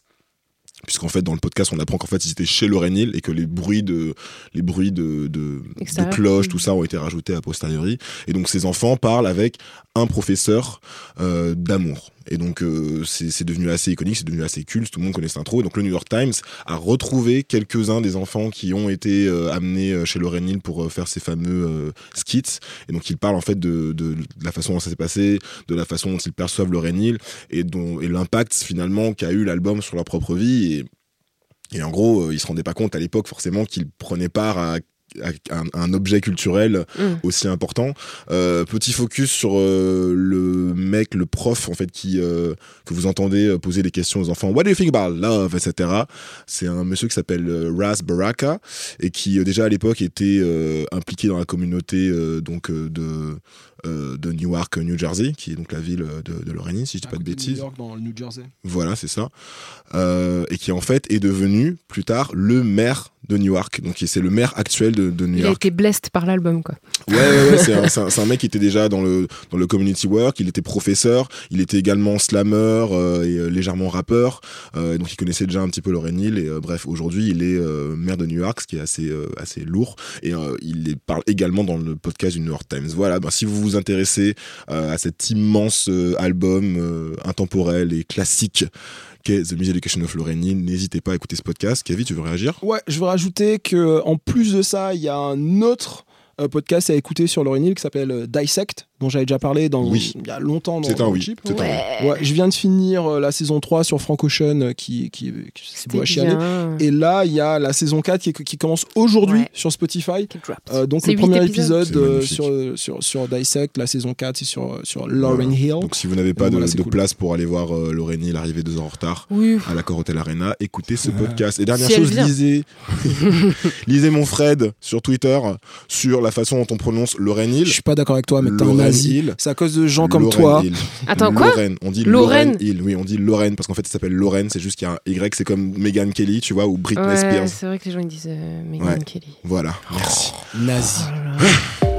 puisqu'en fait dans le podcast on apprend qu'en fait ils étaient chez Lauren Hill et que les bruits de les bruits de, de, cloches tout ça ont été rajoutés a posteriori. Et donc ces enfants parlent avec un professeur euh, d'amour et donc euh, c'est devenu assez iconique c'est devenu assez culte tout le monde connaît cette intro. Et donc le New York Times a retrouvé quelques-uns des enfants qui ont été euh, amenés euh, chez Lauren Hill pour faire ces fameux skits. Et donc ils parlent en fait de, la façon dont ça s'est passé de la façon dont ils perçoivent Lauren Hill et, l'impact finalement qu'a eu l'album sur leur propre vie. Et, en gros euh, ils se rendaient pas compte à l'époque forcément qu'ils prenaient part à un, un objet culturel Mm. aussi important. Euh, petit focus sur euh, le mec, le prof en fait qui euh, que vous entendez euh, poser des questions aux enfants. What do you think about love, etc. C'est un monsieur qui s'appelle euh, Raz Baraka et qui euh, déjà à l'époque était euh, impliqué dans la communauté euh, donc euh, de euh, de Newark, New Jersey, qui est donc la ville euh, de, de Lorraine, si je dis pas de New bêtises. York, dans le New Jersey. Voilà, c'est ça. Euh, et qui en fait est devenu plus tard le maire de Newark. Donc c'est le maire actuel de, de New Il a York. été blessed par l'album, quoi. Ouais, ouais, ouais, c'est un, mec qui était déjà dans le, dans le community work, il était professeur, il était également slammer euh, et euh, légèrement rappeur, euh, donc il connaissait déjà un petit peu Lauren Hill, et euh, bref, aujourd'hui il est euh, maire de New York, ce qui est assez, euh, assez lourd, et euh, il est- parle également dans le podcast du New York Times. Voilà, ben, si vous vous intéressez euh, à cet immense euh, album euh, intemporel et classique qu'est The Music Education of Hill, n'hésitez pas à écouter ce podcast. Kevin, tu veux réagir? Ouais, je veux rajouter que en plus de ça, il y a un autre podcast à écouter sur Hill qui s'appelle Dissect, dont j'avais déjà parlé dans, Oui. il y a longtemps dans, C'est un oui. chip. C'est un oui. Ouais, je viens de finir euh, la saison 3 sur Frank Ocean euh, qui, qui, qui c'est beau à chialer. Et là, il y a la saison 4 qui, qui commence aujourd'hui Ouais. sur Spotify. Euh, donc le premier épisode euh, sur, sur, sur Dissect, la saison 4 c'est sur, sur Lauren. Hill. Donc si vous n'avez pas Donc de, voilà, c'est de cool. place pour aller voir euh, Lauren Hill arriver deux heures en retard Oui. à l'accord Hotel Arena, écoutez ce podcast. Et dernière Si chose, lisez, <laughs> lisez mon Fred sur Twitter sur la façon dont on prononce Lauren Hill. Je suis pas d'accord avec toi, mec, nazi. Hill. C'est à cause de gens comme toi. Hill. Attends, quoi Lorraine. On dit Lorraine. Hill. Oui, on dit Lorraine parce qu'en fait, ça s'appelle Lauren. C'est juste qu'il y a un Y. C'est comme Megan Kelly, tu vois, ou Britney Ouais, Spears. c'est vrai que les gens ils disent euh, Ouais. Kelly. Voilà. Merci. Nazi. Oh là là. <sighs>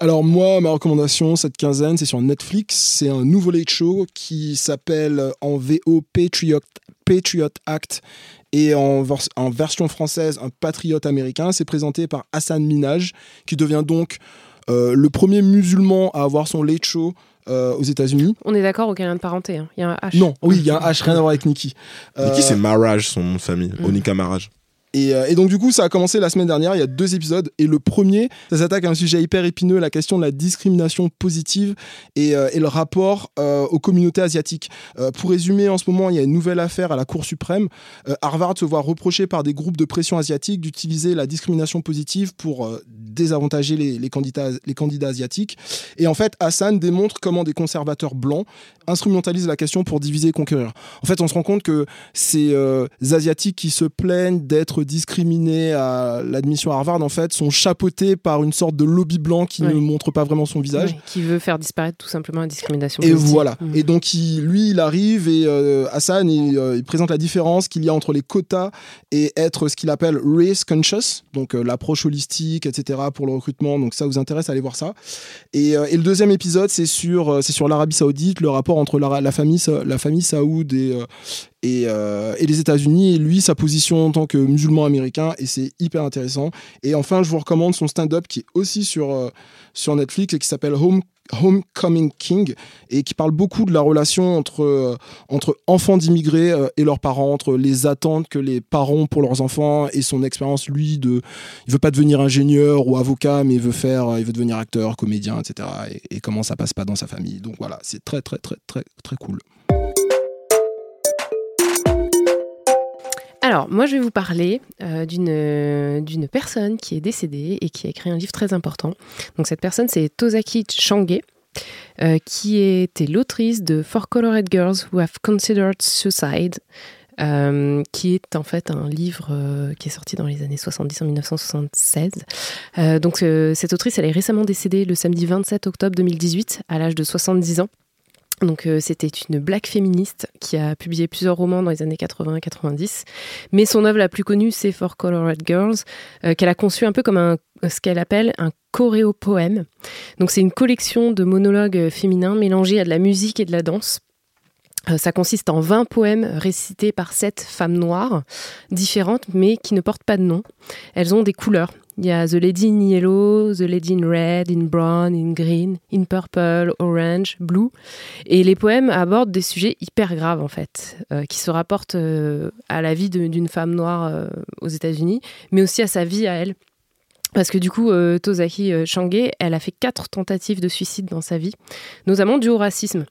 Alors moi, ma recommandation cette quinzaine, c'est sur Netflix. C'est un nouveau late show qui s'appelle en VO Patriot, Patriot Act et en, vers- en version française un patriote américain. C'est présenté par Hassan Minaj, qui devient donc euh, le premier musulman à avoir son late show euh, aux États-Unis. On est d'accord, aucun lien de parenté. hein? Il y a un H. Non, oui, il y a un H, <laughs> rien à voir avec Nikki. Euh, Niki, c'est Maraj, son nom de famille. Mm. Onika Maraj. Et, euh, et donc du coup, ça a commencé la semaine dernière, il y a deux épisodes, et le premier, ça s'attaque à un sujet hyper épineux, la question de la discrimination positive et, euh, le rapport euh, aux communautés asiatiques. Pour résumer, en ce moment, il y a une nouvelle affaire à la Cour suprême. Harvard se voit reprocher par des groupes de pression asiatiques d'utiliser la discrimination positive pour désavantager les, candidats, les candidats asiatiques. Et en fait, Hassan démontre comment des conservateurs blancs instrumentalisent la question pour diviser et conquérir. En fait, on se rend compte que ces Asiatiques qui se plaignent d'être discriminés à l'admission à Harvard, en fait, sont chapeautés par une sorte de lobby blanc qui Ouais. ne montre pas vraiment son visage. Ouais, qui veut faire disparaître tout simplement la discrimination. Et voilà. Mm. Et donc, il- lui, il arrive et euh, Hassan, il, euh, il présente la différence qu'il y a entre les quotas et être ce qu'il appelle race conscious, donc euh, l'approche holistique, etc. pour le recrutement. Donc, ça vous intéresse, allez voir ça. Et, et le deuxième épisode, c'est sur, c'est sur l'Arabie Saoudite, le rapport entre la, la famille, la famille Saoud et, et, euh, et les États-Unis, et lui, sa position en tant que musulman américain, et c'est hyper intéressant. Et enfin, je vous recommande son stand-up qui est aussi sur, euh, sur Netflix et qui s'appelle Home Homecoming King et qui parle beaucoup de la relation entre, euh, entre enfants d'immigrés et leurs parents, entre les attentes que les parents ont pour leurs enfants et son expérience, lui, de. Il veut pas devenir ingénieur ou avocat, mais il veut faire. Il veut devenir acteur, comédien, etc. Et, et comment ça passe pas dans sa famille. Donc voilà, c'est très, très, très, très, très cool. Alors, moi, je vais vous parler euh, d'une euh, d'une personne qui est décédée et qui a écrit un livre très important. Donc, cette personne, c'est Tozaki Change, euh, qui était l'autrice de For Colored Girls Who Have Considered Suicide, qui est en fait un livre qui est sorti dans les années 70, en 1976. Euh, donc, cette autrice, elle est récemment décédée le samedi 27 octobre 2018, à l'âge de 70 ans. Donc euh, c'était une black féministe qui a publié plusieurs romans dans les années 80 et 90. Mais son œuvre la plus connue, c'est For Colored Girls, euh, qu'elle a conçu un peu comme un, ce qu'elle appelle un choréopoème. Donc c'est une collection de monologues euh, féminins mélangés à de la musique et de la danse. Ça consiste en 20 poèmes récités par sept femmes noires, différentes mais qui ne portent pas de nom. Elles ont des couleurs. Il y a The Lady in Yellow, The Lady in Red, in Brown, in Green, in Purple, Orange, Blue. Et les poèmes abordent des sujets hyper graves en fait, euh, qui se rapportent euh, à la vie d'une femme noire euh, aux États-Unis, mais aussi à sa vie à elle. Parce que du coup, euh, Tozaki euh, Change, elle a fait quatre tentatives de suicide dans sa vie, notamment dû au racisme.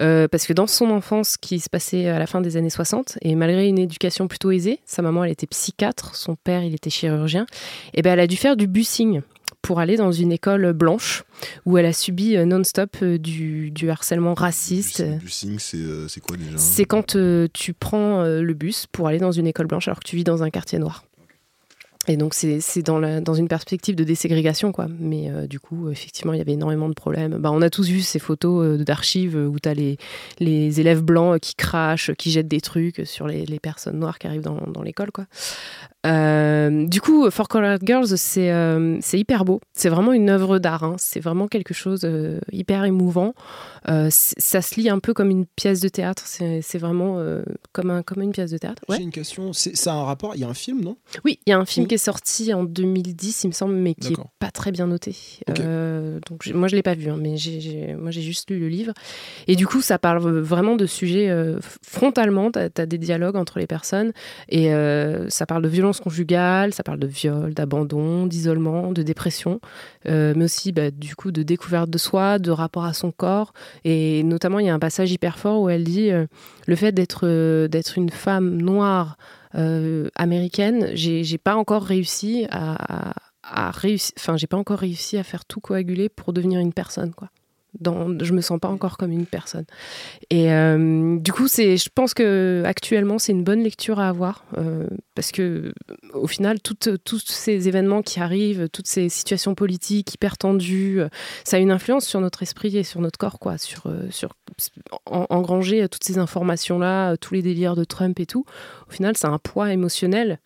Euh, parce que dans son enfance, qui se passait à la fin des années 60, et malgré une éducation plutôt aisée, sa maman, elle était psychiatre, son père, il était chirurgien, et ben elle a dû faire du bussing pour aller dans une école blanche où elle a subi euh, non-stop euh, du, du harcèlement raciste. C'est euh, c'est quoi déjà? C'est quand tu prends le bus pour aller dans une école blanche alors que tu vis dans un quartier noir. Et donc, c'est dans, dans une perspective de déségrégation, quoi. Mais euh, du coup, effectivement, il y avait énormément de problèmes. Bah, on a tous vu ces photos euh, d'archives où tu les, les élèves blancs qui crachent, qui jettent des trucs sur les, les personnes noires qui arrivent dans, dans l'école, quoi. Euh, du coup, For Colored Girls, c'est euh, hyper beau. C'est vraiment une œuvre d'art. hein. C'est vraiment quelque chose euh, hyper émouvant. Euh, ça se lit un peu comme une pièce de théâtre. C'est vraiment euh, comme, un, comme une pièce de théâtre. Ouais. J'ai une question. Ça a un rapport? Il y a un film, non? Oui, il y a un film qui est sorti en 2010, il me semble, mais qui est D'accord. pas très bien noté. Donc moi je l'ai pas vu, hein, mais moi j'ai juste lu le livre. Et du coup, ça parle vraiment de sujets frontalement. Tu as, des dialogues entre les personnes et ça parle de violence conjugale, ça parle de viol, d'abandon, d'isolement, de dépression, euh, mais aussi bah, du coup de découverte de soi, de rapport à son corps. Et notamment, il y a un passage hyper fort où elle dit euh, le fait d'être euh, d'être une femme noire américaine, j'ai pas encore réussi à, à, à réussi- enfin j'ai pas encore réussi à faire tout coaguler pour devenir une personne quoi. Dans, je me sens pas encore comme une personne. Et euh, du coup, c'est, je pense que actuellement, c'est une bonne lecture à avoir euh, parce que au final, tous ces événements qui arrivent, toutes ces situations politiques hyper tendues, euh, ça a une influence sur notre esprit et sur notre corps, quoi, sur, sur en- engranger toutes ces informations-là, euh, tous les délires de Trump et tout. Au final, c'est un poids émotionnel.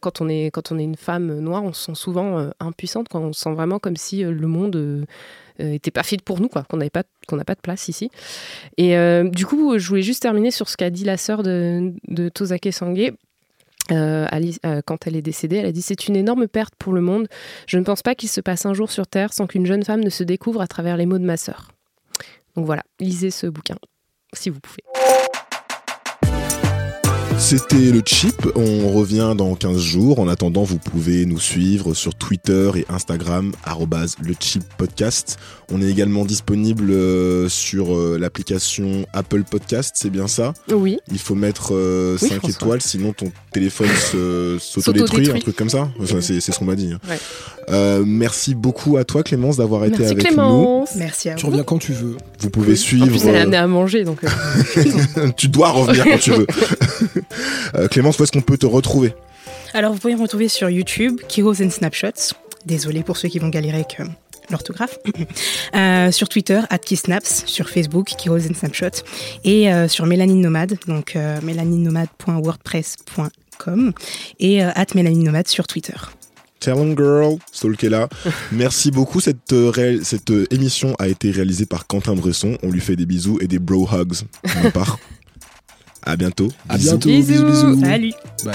Quand on est quand on est une femme noire, on se sent souvent impuissante, quand on se sent vraiment comme si le monde euh, euh, pas fait pour nous, quoi, qu'on n'avait pas qu'on n'a pas de place ici. Et euh, du coup, je voulais juste terminer sur ce qu'a dit la sœur de, de Tozake Sange. Euh, Alice- quand elle est décédée, elle a dit C'est une énorme perte pour le monde. Je ne pense pas qu'il se passe un jour sur Terre sans qu'une jeune femme ne se découvre à travers les mots de ma sœur. Donc voilà, lisez ce bouquin, si vous pouvez. C'était le chip, on revient dans 15 jours. En attendant, vous pouvez nous suivre sur Twitter et Instagram, le chip podcast. On est également disponible euh, sur euh, l'application Apple Podcast, c'est bien ça? Oui. Il faut mettre euh, Oui, 5 François. étoiles, sinon ton téléphone se- <laughs> s'autodétruit, un truc comme ça. Enfin, c'est ce qu'on m'a dit. Ouais. Euh, merci beaucoup à toi Clémence d'avoir été Merci avec Clémence. Merci à Tu vous. reviens quand tu veux. nous. Vous pouvez En suivre... plus, elle a euh, amené à manger, donc. euh, <laughs> <laughs> tu dois revenir quand tu veux. Euh, Clémence, où est-ce qu'on peut te retrouver Alors, vous pouvez me retrouver sur YouTube, Heroes and Snapshots. Désolé pour ceux qui vont galérer avec l'orthographe. <laughs> Euh, sur Twitter, @keysnaps, sur Facebook, Heroes and Snapshots, et euh, sur Mélanine Nomade, donc euh, mélaninenomade.wordpress.com et euh, @mélaninenomade sur Twitter. Tell 'em girl, Stalkella. <laughs> Merci beaucoup. Cette, cette émission a été réalisée par Quentin Bresson. On lui fait des bisous et des bro hugs de ma part. <laughs> À bientôt. À Bisous. bientôt. Bisous, bisous. Salut Bye.